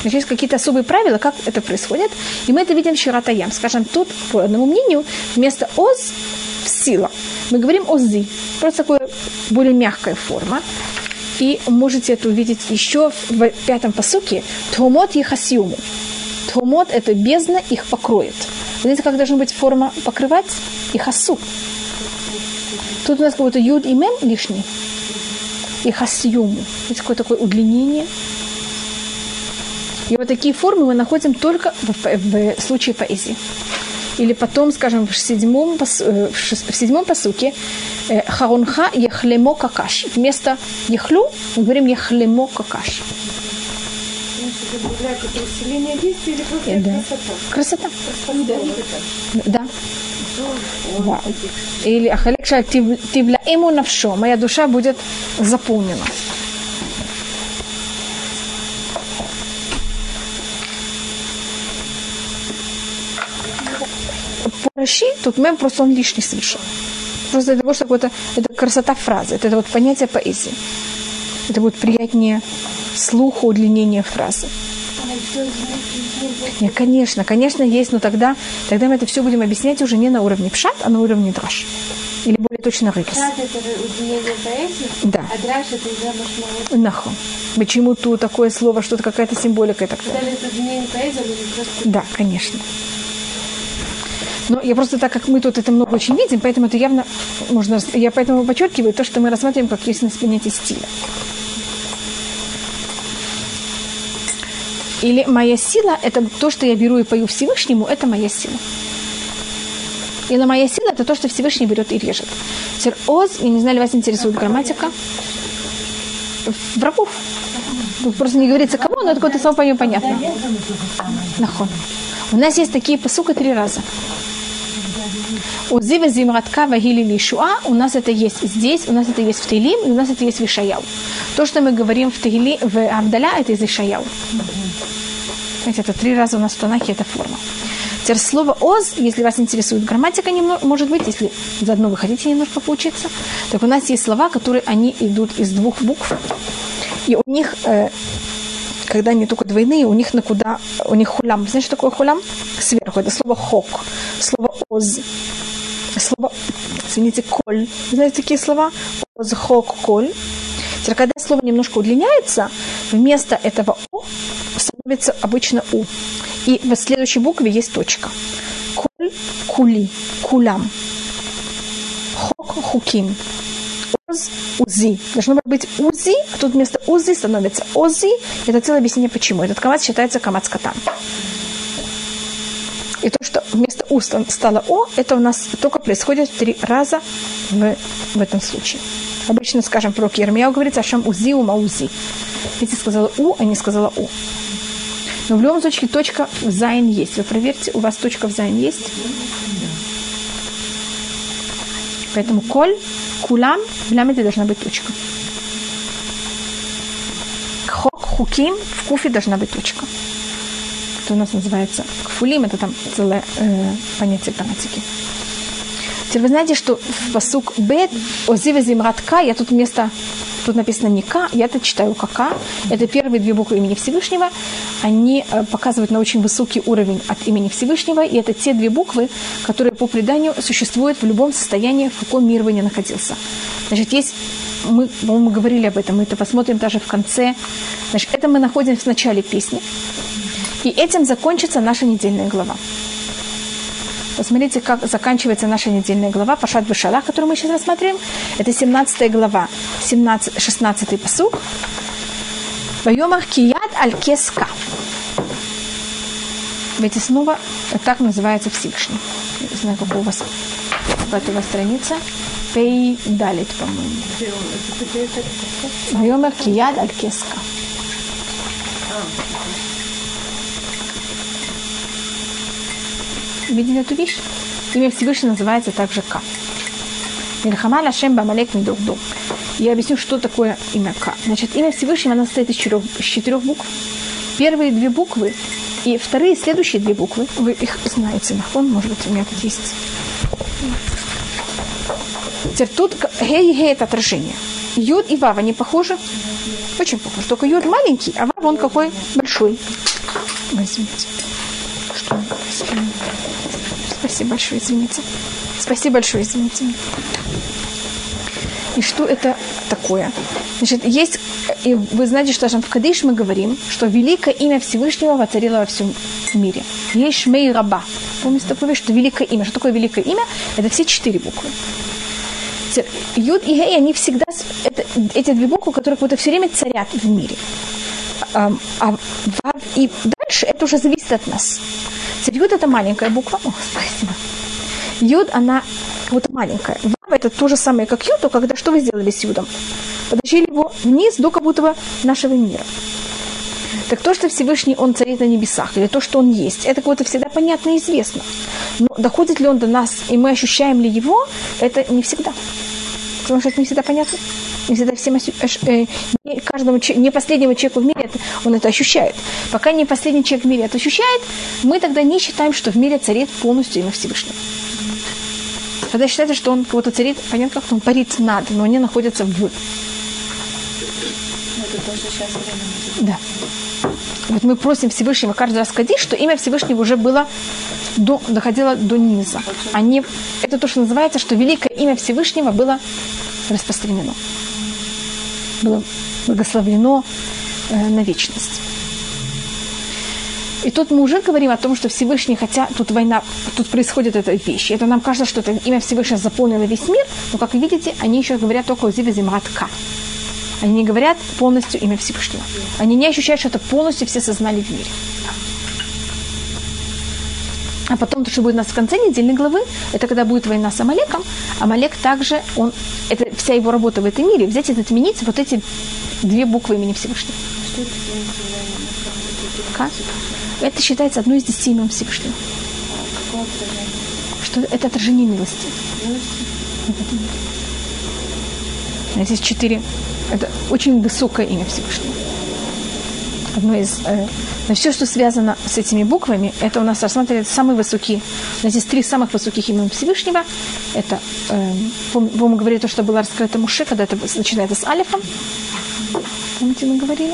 Speaker 1: Значит, есть какие-то особые правила, как это происходит. И мы это видим в Ширатаям. Скажем, тут, по одному мнению, вместо оз – сила. Мы говорим озы. Просто такая более мягкая форма. И можете это увидеть еще в пятом посуке. Тхомот ехасиуму. Тхомот – это бездна, их покроет. Знаете, как должна быть форма покрывать? И хасу. Тут у нас какой-то юд и мем лишний. И хасиуму. Есть какое-то такое удлинение – и вот такие формы мы находим только в, в, в случае поэзии. Или потом, скажем, в седьмом, э, в седьмом посуке Харунха ехлемо какаш. Вместо ехлю мы говорим ехлемо какаш. Да. Красота. Да. Или ахалек тивля ему навшо. Моя душа будет заполнена. Раши, тут мем просто он лишний совершенно. Просто для того, что это, это красота фразы, это, это вот понятие поэзии. Это будет приятнее слуху, удлинение фразы. Нет, конечно, конечно, есть, но тогда, тогда мы это все будем объяснять уже не на уровне пшат, а на уровне драш. Или более точно рыкис.
Speaker 2: это удлинение поэзии,
Speaker 1: да.
Speaker 2: а драш это уже машмалот.
Speaker 1: Нахо. Почему тут такое слово, что-то какая-то символика и так
Speaker 2: далее. Даже это удлинение поэзии, просто...
Speaker 1: Да, конечно. Но я просто так как мы тут это много очень видим, поэтому это явно можно... Я поэтому подчеркиваю то, что мы рассматриваем как есть понятие стиля. Или моя сила – это то, что я беру и пою Всевышнему, это моя сила. Или моя сила – это то, что Всевышний берет и режет. Теперь оз, я не знаю, ли вас интересует грамматика, врагов. Тут просто не говорится кого, но это какое-то слово по понятно. Нахон. У нас есть такие посука три раза. У Зива Зимратка Вагили Лишуа у нас это есть здесь, у нас это есть в Тейлим, и у нас это есть в Ишаяу. То, что мы говорим в Тейли, в Авдаля, это из Ишаяу. Знаете, это три раза у нас в Танахе эта форма. Теперь слово «оз», если вас интересует грамматика, немного, может быть, если заодно вы хотите немножко поучиться, так у нас есть слова, которые они идут из двух букв, и у них э, когда они только двойные, у них на куда, у них хулям. Знаешь, что такое хулям? Сверху. Это слово хок, слово оз, слово, извините, коль. Знаете такие слова? Оз, хок, коль. Теперь, когда слово немножко удлиняется, вместо этого о становится обычно у. И в следующей букве есть точка. Коль, кули, кулям. Хок, хуким. Оз, узи. Должно быть узи, а тут вместо узи становится ози. Это целое объяснение, почему. Этот камац считается камац катан. И то, что вместо у стало о, это у нас только происходит три раза в, в этом случае. Обычно, скажем, про Ермияу говорится, השם עוזי ומעוזי. Видите, сказала у, а не сказала у. Но в любом случае точка в зайн есть. Вы проверьте, у вас точка в зайн есть? Поэтому כל, כולם, в ламеде должна быть точка. חוק, חוקים, в куфе должна быть точка. Это у нас называется кфулим, это там целое э, понятие грамматики. Теперь вы знаете, что в посук Бет Озива Зимратка, я тут вместо тут написано не К, я это читаю как К. Это первые две буквы имени Всевышнего. Они э, показывают на очень высокий уровень от имени Всевышнего. И это те две буквы, которые по преданию существуют в любом состоянии, в каком мир бы ни находился. Значит, есть мы, мы говорили об этом, мы это посмотрим даже в конце. Значит, это мы находим в начале песни. И этим закончится наша недельная глава. Посмотрите, как заканчивается наша недельная глава Пашат Бешалах, которую мы сейчас рассмотрим. Это 17 глава, 17, 16 посуг. Вайомах кият аль кеска. Ведь снова так называется Всевышний. Не знаю, какая у вас какая страница. Пей далит, по-моему. Вайомах кият аль Видели эту вещь? Имя Всевышнего называется также К. Мильхама Лашем Бамалек Медугду. Я объясню, что такое имя К. Значит, имя Всевышнего, оно состоит из четырех, из четырех букв. Первые две буквы и вторые, следующие две буквы, вы их знаете. Нахон, может быть, у меня тут есть. Теперь тут гей гей это отражение. Юд и Вав, они похожи? Очень похожи. Только Юд маленький, а Вав он какой большой. Возьмите. Спасибо большое, извините. Спасибо большое, извините. И что это такое? Значит, есть, и вы знаете, что в Кадиш мы говорим, что великое имя Всевышнего воцарило во всем мире. Есть Шмей Раба. Помните такое, что великое имя. Что такое великое имя? Это все четыре буквы. Юд и Гей, они всегда, это, эти две буквы, которые как будто все время царят в мире. А, а и дальше это уже зависит от нас. Юд это маленькая буква. О, спасибо. Юд, она вот маленькая. Вав это то же самое, как Юд, то когда что вы сделали с Юдом? Подожили его вниз до как будто бы нашего мира. Так то, что Всевышний, Он царит на небесах, или то, что Он есть, это будто всегда понятно и известно. Но доходит ли Он до нас, и мы ощущаем ли Его, это не всегда. Потому что это не всегда понятно не всегда всем э, не каждому не последнему человеку в мире это, он это ощущает. Пока не последний человек в мире это ощущает, мы тогда не считаем, что в мире царит полностью имя Всевышнего. Когда считается, что он кого-то царит, понятно, как он парит над, но они находятся в. Это то, что сейчас время. Да. Вот мы просим Всевышнего каждый раз ходить, что имя Всевышнего уже было до, доходило до низа. Они, это то, что называется, что великое имя Всевышнего было распространено было благословлено э, на вечность. И тут мы уже говорим о том, что Всевышний, хотя тут война, тут происходит эта вещь. Это нам кажется, что это имя Всевышнего заполнило весь мир, но, как вы видите, они еще говорят только о Зиве Зимратка. Они не говорят полностью имя Всевышнего. Они не ощущают, что это полностью все сознали в мире. А потом то, что будет у нас в конце недельной главы, это когда будет война с Амалеком. Амалек также, он, это вся его работа в этом мире, взять и отменить вот эти две буквы имени Всевышнего. Что это как? Это считается одной из десяти имен Всевышнего. Что это отражение милости. Здесь четыре. Это очень высокое имя Всевышнего. Одно из э, но все, что связано с этими буквами, это у нас рассматривается самые высокие. У нас есть три самых высоких имени Всевышнего. Это, э, мы говорили, то, что было раскрыто Муше, когда это начинается с Алифом. Помните, мы говорили?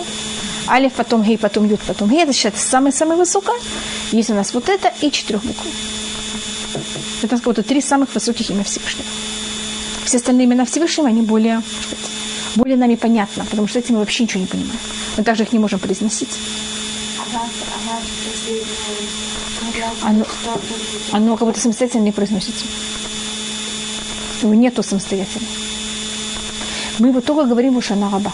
Speaker 1: Алиф, потом гей, потом ют, потом гей. Это считается самое-самое высокое. Есть у нас вот это и четырех букв. Это будто три самых высоких имя Всевышнего. Все остальные имена Всевышнего, они более, сказать, более нами понятны, потому что этим мы вообще ничего не понимаем. Мы также их не можем произносить. Оно, оно как будто самостоятельно не произносится. Его нету самостоятельно. Мы его только говорим уж на раба.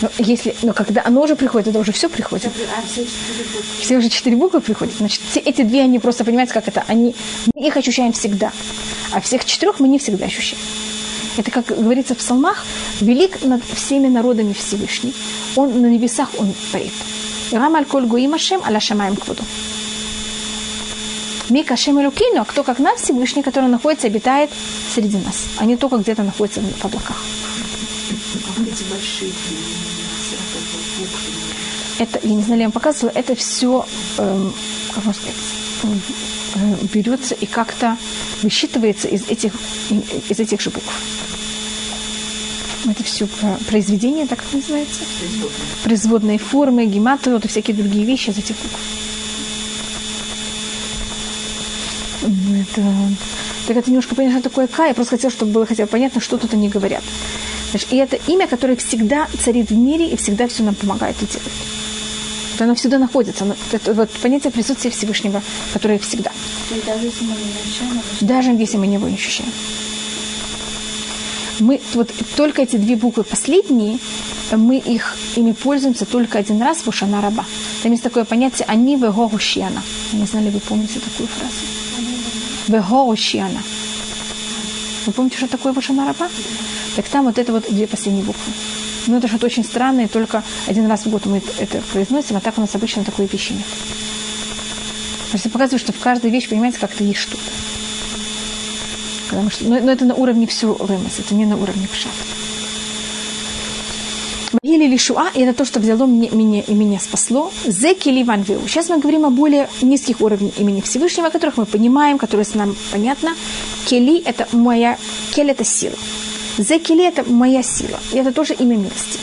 Speaker 1: Но, если, но когда оно уже приходит, это уже все приходит.
Speaker 2: А все буквы.
Speaker 1: Все уже четыре буквы приходят. Значит, все эти две, они просто, понимаете, как это? Они, мы их ощущаем всегда. А всех четырех мы не всегда ощущаем. Это, как говорится в псалмах, велик над всеми народами Всевышний. Он на небесах, он парит. Ирам аль коль гуим ашем, аля шамаем квуду. Мика Шем Элукину, а кто как нас, Всевышний, который находится, обитает среди нас, а не только где-то находится в облаках. Это, я не знаю, я вам показывала, это все, эм, как можно сказать, берется и как-то высчитывается из этих, из этих же букв. Это все произведение, так как называется? Производные формы, гематры, вот и всякие другие вещи из этих букв. Это, так это немножко понятно, что такое К. Я просто хотела, чтобы было хотя бы понятно, что тут они говорят. Значит, и это имя, которое всегда царит в мире и всегда все нам помогает и делает. Вот оно всегда находится. Оно, это вот понятие присутствия Всевышнего, которое всегда.
Speaker 2: И даже если мы не ощущаем,
Speaker 1: Даже если мы его не ощущаем. Мы вот только эти две буквы последние, мы их ими пользуемся только один раз в Ушана Раба. Там есть такое понятие «они вего Я не знаю, ли вы помните такую фразу. Вего Вы помните, что такое Ушана Раба? Так там вот это вот две последние буквы. Ну, это что-то очень странное, только один раз в год мы это произносим, а так у нас обычно такой вещи нет. Просто показывает, что в каждой вещи, понимаете, как-то есть что-то. Потому что, но, но это на уровне все вымыс, это не на уровне пшат. Или лишуа, и это то, что взяло мне, меня, и меня спасло. Зекили ванвеу. Сейчас мы говорим о более низких уровнях имени Всевышнего, которых мы понимаем, которые с нам понятно. Кели – это моя, кель – это сила. Зекили – это моя сила. И это тоже имя милости.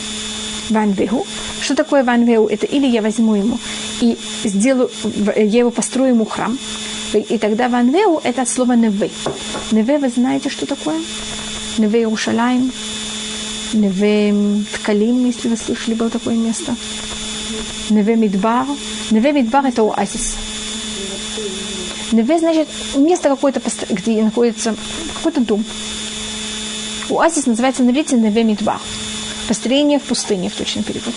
Speaker 1: Ванвегу. Что такое ванвегу? Это или я возьму ему и сделаю, я его построю ему храм. И тогда ванвеу – это от слова неве. Неве, вы знаете, что такое? Неве Иерушалаем, Неве Ткалим, если вы слышали, было такое место. Неве Мидбар. Неве Мидбар – это оазис. Неве значит место какое-то, где находится какой-то дом. Оазис называется на иврите Неве. Построение в пустыне в точном переводе.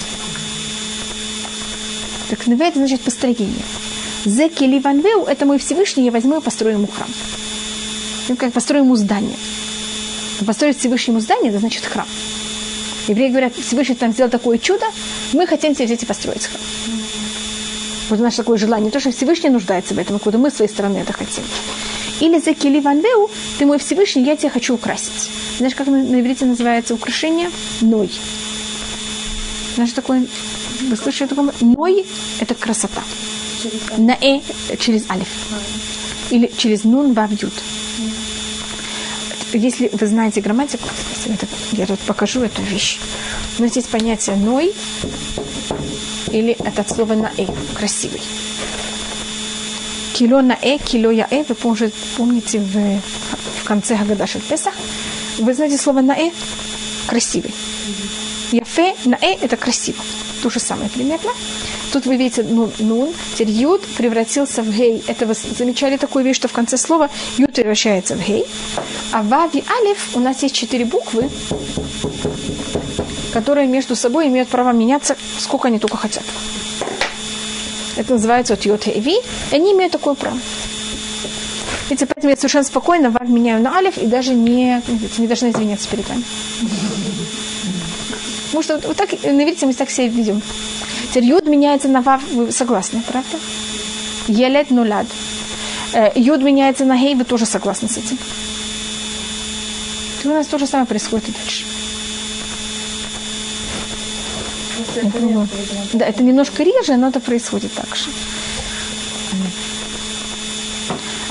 Speaker 1: Так Неве – это значит построение. Зеки Ливанвеу – это мой Всевышний, я возьму и построю ему храм. Ну, как построю ему здание. Построить Всевышнему здание – это значит храм. Евреи говорят, Всевышний там сделал такое чудо, мы хотим тебе взять и построить храм. Вот наше такое желание. То, что Всевышний нуждается в этом, откуда мы с своей стороны это хотим. Или за Киливанвеу, ты мой Всевышний, я тебя хочу украсить. Знаешь, как на, иврите называется украшение? Ной. Знаешь, такое, вы слышали такое? Ной – это красота. На э через алиф. Или через нун вав ют. Если вы знаете грамматику, я тут покажу эту вещь. Но здесь понятие ной или это от слова на э, красивый. Кило на э, кило я э, вы помните, в, в конце Хагадаш Песах, вы знаете слово на э, красивый. Яфе на э это красиво. То же самое примерно. Тут вы видите нун, нун теперь юд превратился в гей. Это вы замечали такую вещь, что в конце слова юд превращается в гей. А вави алиф у нас есть четыре буквы, которые между собой имеют право меняться, сколько они только хотят. Это называется вот йод и ви. Они имеют такое право. Видите, поэтому я совершенно спокойно вав меняю на алиф и даже не, не должна извиняться перед вами. Потому что вот так, видите, мы так себя ведем. Теперь юд меняется на вав, вы согласны, правда? Елет нуляд. Э, юд меняется на гей, вы тоже согласны с этим? И у нас то же самое происходит и дальше. Это, да, это немножко реже, но это происходит так же.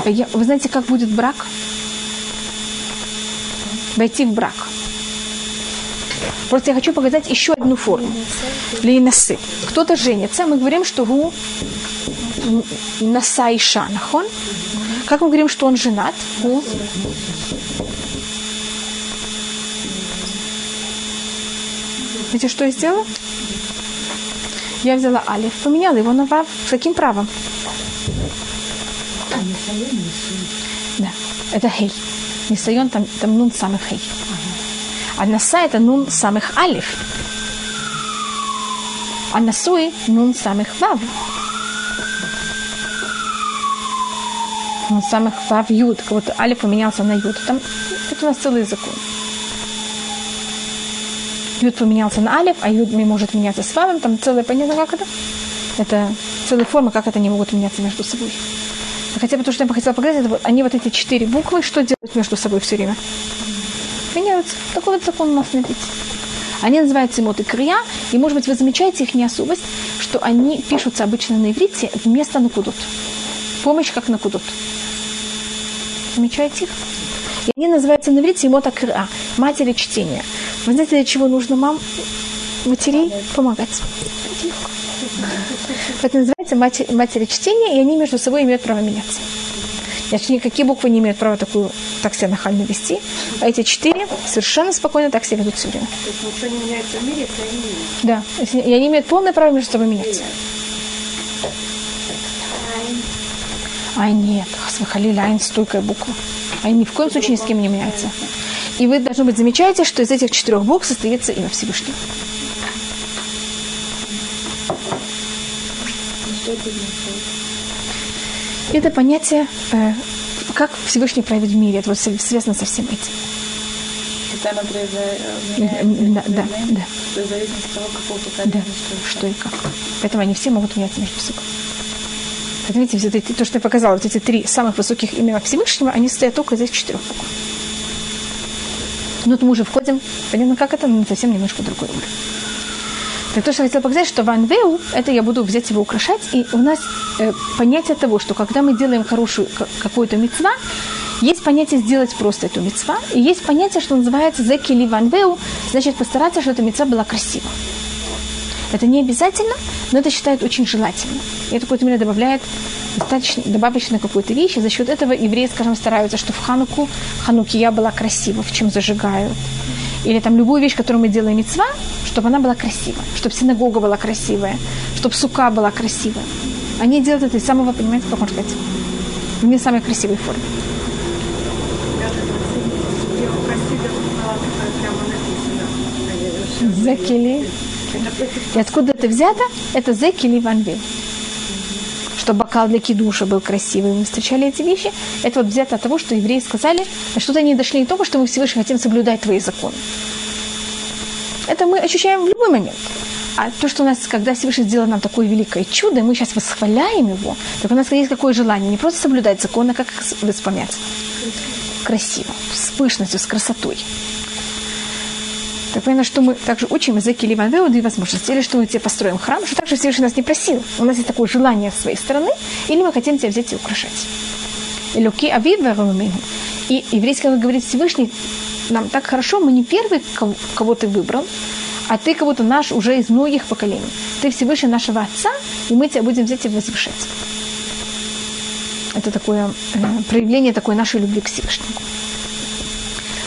Speaker 1: Я, вы знаете, как будет брак? Войти в брак. Просто я хочу показать еще одну форму. Лейнасы. Кто-то женится, мы говорим, что гу наса иша, нахон? Как мы говорим, что он женат? Гу Видите, что я сделала? Я взяла алиф, поменяла его на вав. С каким правом? Да, это хей. Нисайон там, там нун самых хей. А наса это нун самых алиф. А насуи нун самых вав. Нун самых вав юд. Вот алиф поменялся на юд. Там, это у нас целый закон. Юд поменялся на алиф, а юд может меняться с вавом. Там целое понятно, как это? Это целые формы, как это не могут меняться между собой. Хотя бы то, что я бы хотела показать, это они вот эти четыре буквы, что делают между собой все время? Меняются. Такой вот закон у нас на Они называются имот и крия, и, может быть, вы замечаете их неособость, что они пишутся обычно на иврите вместо накудут. Помощь как накудут. Замечаете их? И они называются на иврите имот крия, матери чтения. Вы знаете, для чего нужно мам, матерей помогать? Это называется матери, матери чтения, и они между собой имеют право меняться. Значит, никакие буквы не имеют права такую, так себя нахально вести. А эти четыре совершенно спокойно так себя ведут все время.
Speaker 2: То есть ничего не меняется в мире, если они
Speaker 1: Да. И они имеют полное право между собой меняться. Ай, нет, Хасвахалили, айн стойкая буква. Ай ни в коем случае ни с кем не меняется. И вы, должны быть, замечаете, что из этих четырех букв состоится имя Всевышнего. Это понятие, э, как Всевышний правит в мире. Это вот связано со всем этим.
Speaker 3: Это, например,
Speaker 1: Да, да, да.
Speaker 3: в зависимости от того, какого поколения,
Speaker 1: Да, что и как. Поэтому они все могут меняться между собой. Видите, вот эти, то, что я показала, вот эти три самых высоких имена Всевышнего, они состоят только из этих четырех букв. Но вот мы уже входим, понятно, как это, но совсем немножко другой уровень. Так то, что я хотела показать, что ванвеу, это я буду взять его украшать, и у нас э, понятие того, что когда мы делаем хорошую какую-то мецва, есть понятие сделать просто эту мецва, и есть понятие, что называется зекили ванвеу, значит постараться, чтобы эта мецва была красива. Это не обязательно, но это считают очень желательно. И это какой-то мере добавляет достаточно, добавочно какую-то вещь, и за счет этого евреи, скажем, стараются, что в Хануку Ханукия была красива, в чем зажигают. Или там любую вещь, которую мы делаем мецва, чтобы она была красивая, чтобы синагога была красивая, чтобы сука была красивая. Они делают это из самого, понимаете, как можно сказать, в не самой красивой форме. Закили. И откуда это взято? Это Зекили Ванвиль. Что бокал для кидуша был красивый. Мы встречали эти вещи. Это вот взято от того, что евреи сказали, что-то они дошли до того, что мы Всевышний хотим соблюдать твои законы. Это мы ощущаем в любой момент. А то, что у нас, когда Всевышний сделал нам такое великое чудо, мы сейчас восхваляем его, так у нас есть какое желание не просто соблюдать законы, а как их исполнять. Красиво, с пышностью, с красотой. Так понятно, что мы также учим языки Ливанвеу две возможности. Или что мы тебе построим храм, что также Всевышний нас не просил. У нас есть такое желание с своей стороны, или мы хотим тебя взять и украшать. Илюки авид И еврейский говорит Всевышний, нам так хорошо, мы не первый, кого ты выбрал, а ты кого-то наш уже из многих поколений. Ты Всевышний нашего Отца, и мы тебя будем взять и возвышать. Это такое э, проявление такой нашей любви к Всевышнему.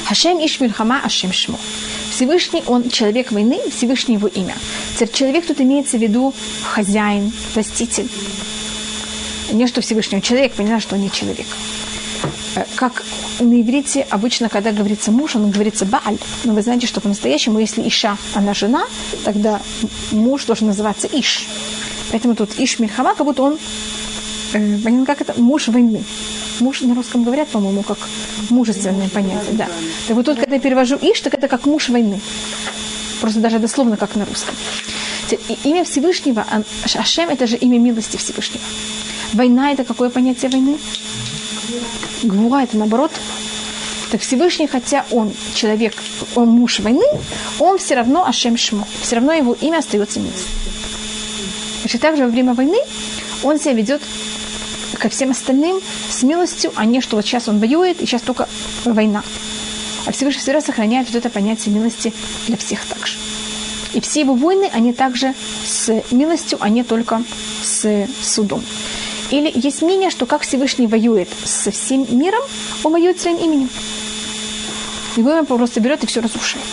Speaker 1: Хашем Иш Мильхама Ашем Шмо. Всевышний, он человек войны, Всевышний его имя. Теперь человек тут имеется в виду хозяин, властитель. Не что Всевышний, он человек, понятно, что он не человек. Э, как на иврите обычно, когда говорится муж, он говорится Бааль. Но вы знаете, что по-настоящему, если Иша, она жена, тогда муж должен называться Иш. Поэтому тут Иш Мирхама, как будто он, э, как это, муж войны. Муж на русском говорят, по-моему, как мужественное понятие, да. Так вот тут, когда я перевожу Иш, так это как муж войны. Просто даже дословно, как на русском. И имя Всевышнего, Ашем, это же имя милости Всевышнего. Война – это какое понятие войны? Гвуа – это наоборот. Так Всевышний, хотя он человек, он муж войны, он все равно Ашем Шмо. Все равно его имя остается милостью. Значит, также во время войны он себя ведет ко всем остальным с милостью, а не что вот сейчас он воюет, и сейчас только война. А Всевышний всегда сохраняет вот это понятие милости для всех также. И все его войны, они также с милостью, а не только с судом. Или есть мнение, что как Всевышний воюет со всем миром, он воюет своим именем. Его имя просто берет и все разрушает.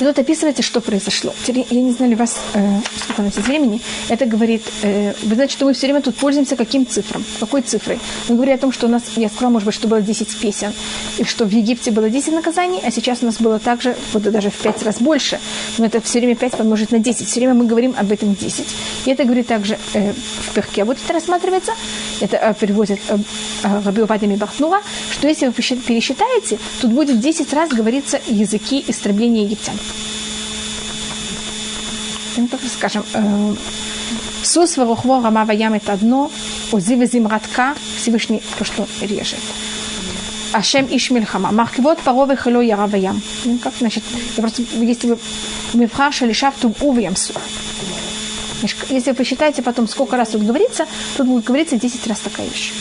Speaker 1: И тут описывается, что произошло. Я не знаю, ли вас, э, сколько у нас есть времени. Это говорит, э, вы знаете, что мы все время тут пользуемся каким цифром? Какой цифрой? Мы говорим о том, что у нас, я сказала, может быть, что было 10 песен, и что в Египте было 10 наказаний, а сейчас у нас было также, вот даже в 5 раз больше. Но это все время 5 помножить на 10. Все время мы говорим об этом 10. И это говорит также э, в Перке. Вот это рассматривается, это э, переводит э, э Раби Вадими Бахнура, что если вы пересчитаете, тут будет 10 раз говорится языки истребления египтян ну, так скажем, э, Сус варухво рама ваям это одно, узи везимратка, Всевышний то, что режет. Ашем иш мильхама. Махкивот паровы хило яра ваям. Ну, как, значит, я просто, если вы мивхар шалишав туб увьям су. Если вы посчитаете потом, сколько раз тут говорится, тут будет говориться 10 раз такая вещь.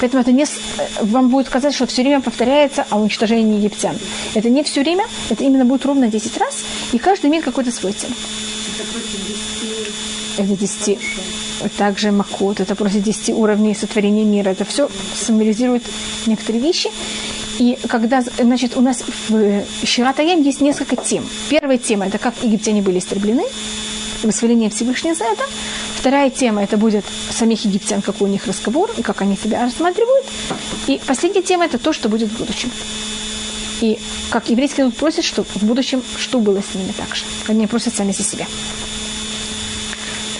Speaker 1: Поэтому это не, вам будет казаться, что все время повторяется о уничтожении египтян. Это не все время, это именно будет ровно 10 раз, и каждый имеет какой-то свой тем. Это 10. Также Макот, это просто 10 уровней сотворения мира. Это все символизирует некоторые вещи. И когда, значит, у нас в Ширатаем есть несколько тем. Первая тема – это как египтяне были истреблены, восхваление Всевышнего за это. Вторая тема – это будет самих египтян, какой у них разговор, и как они себя рассматривают. И последняя тема – это то, что будет в будущем. И как еврейский народ просит, что в будущем, что было с ними также. Они просят сами за себя.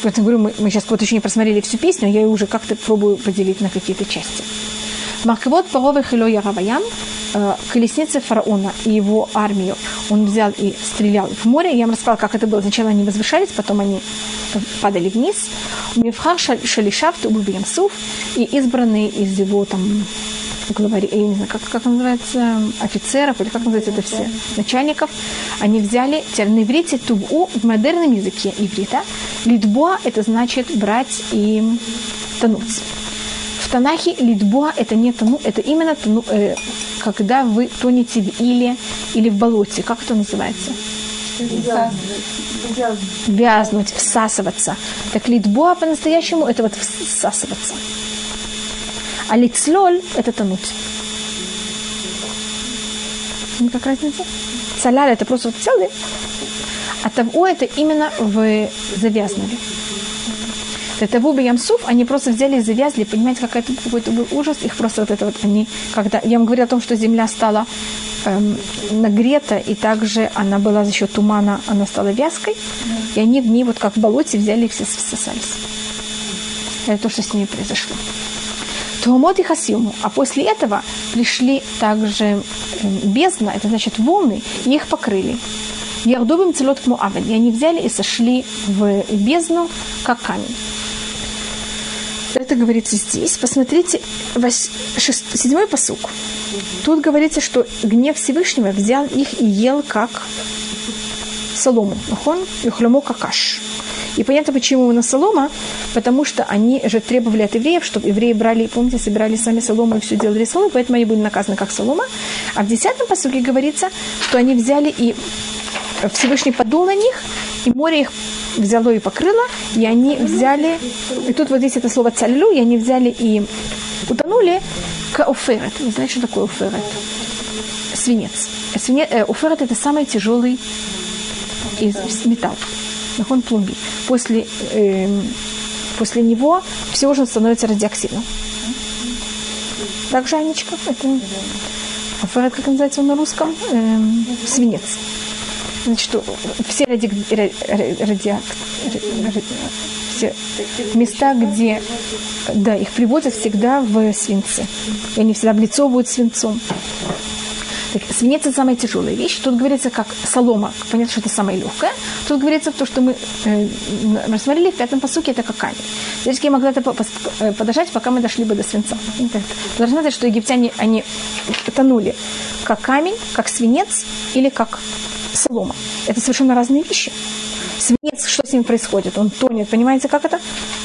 Speaker 1: Поэтому говорю, мы, мы сейчас вот еще не просмотрели всю песню, я ее уже как-то пробую поделить на какие-то части. Марковод Паровы Хило Яраваям, э, колесницы фараона и его армию он взял и стрелял в море. Я вам рассказала, как это было. Сначала они возвышались, потом они падали вниз. Мифхар Шалишав, Тубубиям Суф, и избранные из его там главари, я не знаю, как, как называется, офицеров, или как называется это все, начальников, они взяли, теперь на иврите тубу в модерном языке иврита. Литбоа это значит брать и тонуть. Танахе литбоа это не тону, это именно тону, э, когда вы тонете в иле или в болоте. Как это называется? Вязнуть, всасываться. Так литбоа по-настоящему это вот всасываться. А лицлоль – это тонуть. Как разница? Саляль – это просто вот целый. А таву – это именно в завязнули. Таву Ямсуф, они просто взяли и завязли, понимаете, какой это, какой-то был ужас. Их просто вот это вот они, когда, я вам говорю о том, что земля стала эм, нагрета, и также она была за счет тумана, она стала вязкой, и они в ней вот как в болоте взяли и все всосались. Это то, что с ними произошло. Туамот и Хасиму. А после этого пришли также эм, бездна, это значит волны, и их покрыли. Ярдубим целот к Муавен. И они взяли и сошли в бездну, как камень. Это говорится здесь. Посмотрите, седьмой посук. Тут говорится, что гнев Всевышнего взял их и ел как солому. Он и хлему какаш. И понятно, почему именно солома, потому что они же требовали от евреев, чтобы евреи брали, помните, собирали сами солому и все делали солому, поэтому они были наказаны как солома. А в десятом посуке говорится, что они взяли и Всевышний подул на них, и море их взяло и покрыло, и они взяли, и тут вот здесь это слово цалю, и они взяли и утонули к оферет. Вы знаете, что такое оферет? Свинец. Свинец э, оферет это самый тяжелый из металл он пломби. После, э, после него все уже становится радиоактивным. Так, Жанечка, это Ферет, как называется он на русском? Э, свинец. Значит, все ради, ради, ради, все места, где да, их приводят всегда в свинце. И они всегда облицовывают свинцом. Так, свинец это самая тяжелая вещь. Тут говорится как солома. Понятно, что это самая легкая. Тут говорится то, что мы э, рассмотрели в пятом посуке, это как камень. Здесь я могла это э, подождать, пока мы дошли бы до свинца. Должна знать, что египтяне, они тонули как камень, как свинец или как солома. Это совершенно разные вещи. Свинец, что с ним происходит? Он тонет, понимаете, как это?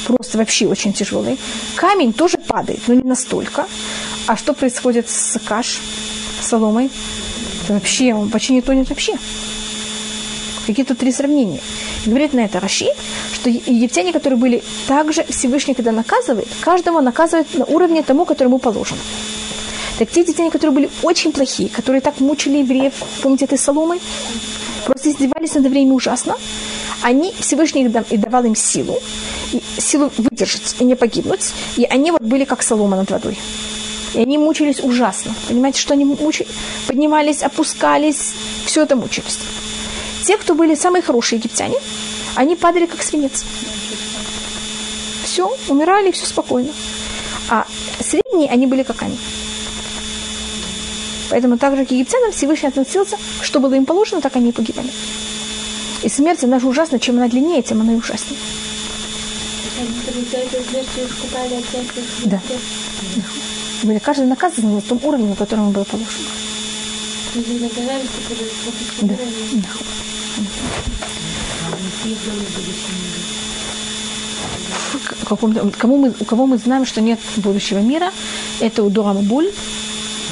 Speaker 1: Просто вообще очень тяжелый. Камень тоже падает, но не настолько. А что происходит с каш, соломой? Это вообще, он почти не тонет вообще. Какие тут три сравнения? И говорит на это Раши, что египтяне, которые были также Всевышний, когда наказывает, каждого наказывает на уровне тому, которому положено. Так те египтяне, которые были очень плохие, которые так мучили евреев, помните этой соломой, просто издевались над время ужасно, они, Всевышний их и давал им силу, и силу выдержать и не погибнуть, и они вот были как солома над водой. И они мучились ужасно. Понимаете, что они мучились? Поднимались, опускались, все это мучились. Те, кто были самые хорошие египтяне, они падали как свинец. Все, умирали, все спокойно. А средние, они были как они. Поэтому так же к египтянам Всевышний относился, что было им положено, так они и погибали. И смерть, она же ужасна, чем она длиннее, тем она и ужаснее. Да. Были каждый наказан на том уровне, на котором он был положен. Да. да. Кому мы, у кого мы знаем, что нет будущего мира, это у Дора Мабуль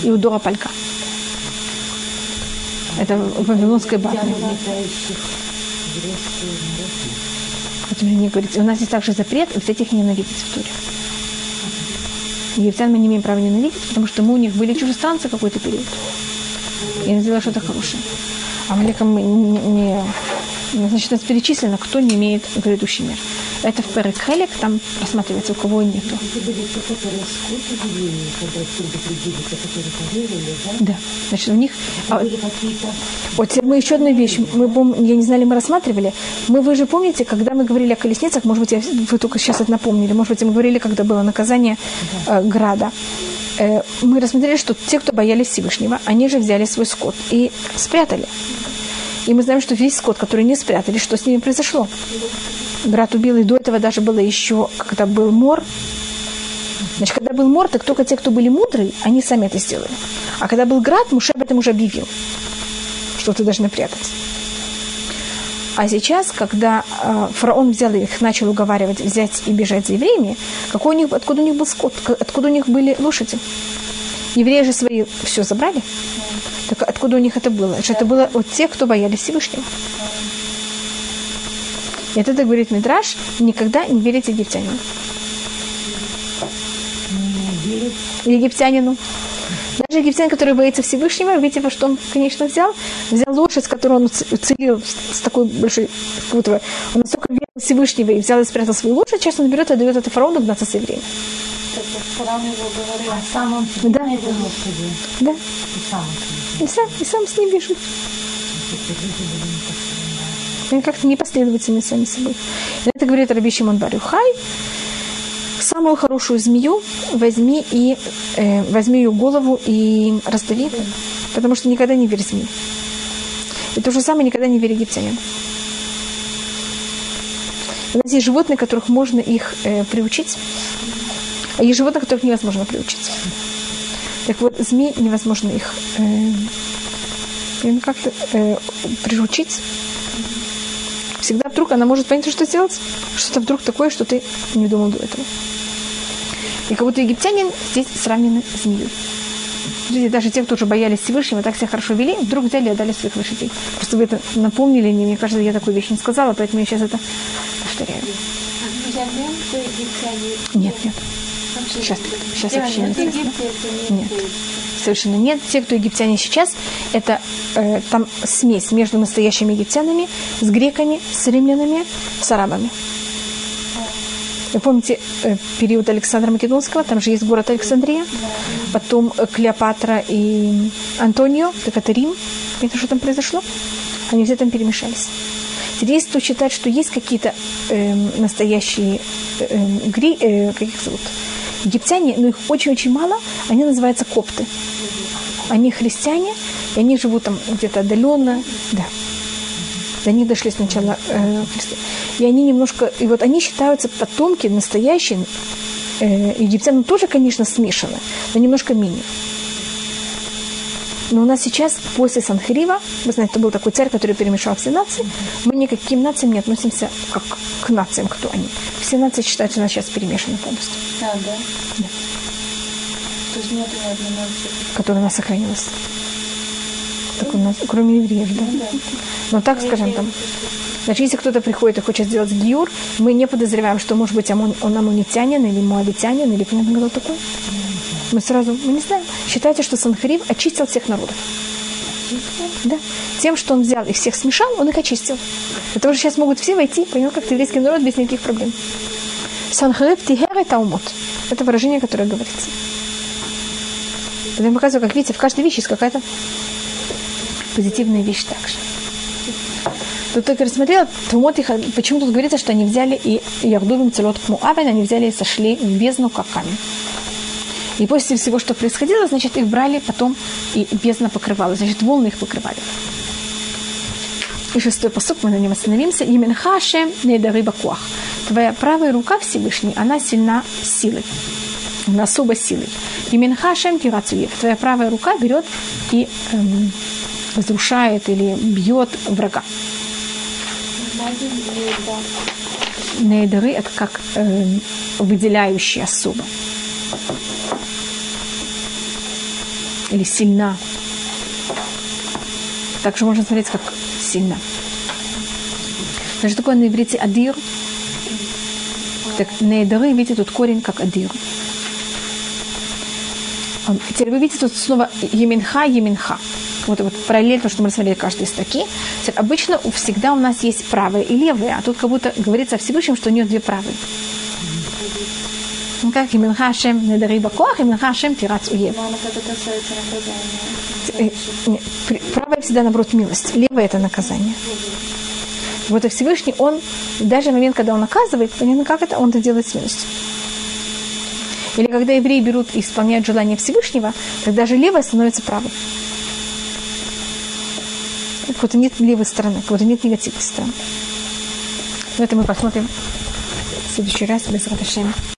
Speaker 1: и у Дора Палька. Это Вавилонская башня. Поэтому мне говорите, у нас есть также запрет взять их ненавидеть в туре. Египтян мы не имеем права ненавидеть, потому что мы у них были чужестранцы какой-то период. И они сделали что-то хорошее. А Маликам не, не, значит, это перечислено, кто не имеет грядущий мир. Это в Перекхелек, там рассматривается, у кого нету. Да, значит, у них... А, вот мы еще одну вещь, мы, я не знали, мы рассматривали. Мы, вы же помните, когда мы говорили о колесницах, может быть, я, вы только сейчас это напомнили, может быть, мы говорили, когда было наказание э, Града э, мы рассмотрели, что те, кто боялись Всевышнего, они же взяли свой скот и спрятали. И мы знаем, что весь скот, который не спрятали, что с ними произошло. Брат убил, и до этого даже было еще, когда был мор. Значит, когда был мор, так только те, кто были мудрые, они сами это сделали. А когда был град, Муше об этом уже объявил, что ты должны прятать. А сейчас, когда э, фараон взял их, начал уговаривать взять и бежать за евреями, какой у них, откуда у них был скот, откуда у них были лошади? Евреи же свои все забрали. Так откуда у них это было? Это было от тех, кто боялись Всевышнего. И это говорит Мидраш, никогда не верите египтянину. Египтянину. Даже египтянин, который боится Всевышнего, видите, во что он, конечно, взял? Взял лошадь, которую он уцелил с такой большой путовой. Он настолько верил Всевышнего и взял и спрятал свою лошадь, сейчас он берет и дает это фараону гнаться с евреем. Да.
Speaker 3: Да.
Speaker 1: И сам, и сам с ним бежит. Они как-то непоследовательны сами собой. И это говорит Раби Шимон Барюхай. Самую хорошую змею возьми и э, возьми ее голову и раздави, потому что никогда не верь змеи. И то же самое никогда не верь египтянам. У нас есть животные, которых можно их э, приучить, а есть животных, которых невозможно приучить. Так вот, змей невозможно их э, как-то э, приручить вдруг она может понять, что сделать. Что-то вдруг такое, что ты не думал до этого. И как будто египтянин здесь сравнены с змеей. Люди, даже те, кто уже боялись Всевышнего, так себя хорошо вели, вдруг взяли и отдали своих лошадей. Просто вы это напомнили мне, мне кажется, я такую вещь не сказала, поэтому я сейчас это повторяю. Нет, нет. Сейчас, сейчас вообще не Нет совершенно нет. Те, кто египтяне сейчас, это э, там смесь между настоящими египтянами, с греками, с римлянами, с арабами. Вы помните э, период Александра Македонского, там же есть город Александрия, потом э, Клеопатра и Антонио, так это Рим. Это что там произошло? Они все там перемешались. Теперь есть кто считает, что есть какие-то э, настоящие э, э, гри, э, как их зовут, египтяне, но их очень-очень мало, они называются копты. Они христиане, и они живут там где-то отдаленно, да. До них дошли сначала э, христиане. И они немножко, и вот они считаются потомки настоящие э, египтян, ну, тоже, конечно, смешаны, но немножко менее. Но у нас сейчас, после Санхрива, вы знаете, это был такой царь, который перемешал все нации, мы никаким нациям не относимся как к нациям, кто они. Все нации считают, что у нас сейчас перемешаны полностью.
Speaker 3: А, да?
Speaker 1: Да.
Speaker 3: То есть нет ни одной нации.
Speaker 1: которая у нас сохранилась. Так у нас, кроме евреев, да. Но так, скажем, там, значит, если кто-то приходит и хочет сделать гиюр, мы не подозреваем, что, может быть, он, он амунитянин или муавитянин, или понятно, кто такой. Мы сразу, мы не знаем. Считается, что Санхарив очистил всех народов. Да. Тем, что он взял их всех смешал, он их очистил. Того, что сейчас могут все войти, понимаете, как еврейский народ без никаких проблем. Санхарив тигер это умот. Это выражение, которое говорится. Это я показываю, как видите, в каждой вещи есть какая-то позитивная вещь также. Тут только рассмотрела, Тумот почему тут говорится, что они взяли и Ярдувим целот к Муавен, они взяли и сошли в бездну как камень. И после всего, что происходило, значит, их брали потом, и бездна покрывала. Значит, волны их покрывали. И шестой посук, мы на нем остановимся. Имен Хашем Нейдары Бакуах. Твоя правая рука Всевышний, она сильна силой. Она особо силой. Имен Хашем Тирацуев. Твоя правая рука берет и эм, разрушает или бьет врага. Нейдары – это как эм, выделяющие особо. Или сильна. Также можно смотреть, как сильно. Значит, такое на иврите адир. Так, нейдары, видите, тут корень как адир. Теперь вы видите тут снова еминха, еминха. Вот, вот параллельно то, что мы рассмотрели каждой строки. Теперь, обычно всегда у нас есть правая и левая, а тут как будто говорится о Всевышнем, что у нее две правые. Как, еминха шем недари бакоах, еминха шем тирац уев. Правая всегда, наоборот, милость. Левая – это наказание. Вот и Всевышний, он, даже в момент, когда он наказывает, понятно, как это, он это делает с милостью. Или когда евреи берут и исполняют желание Всевышнего, тогда же левая становится правой. Как будто нет левой стороны, как будто нет негативной стороны. Но это мы посмотрим в следующий раз без Раташем.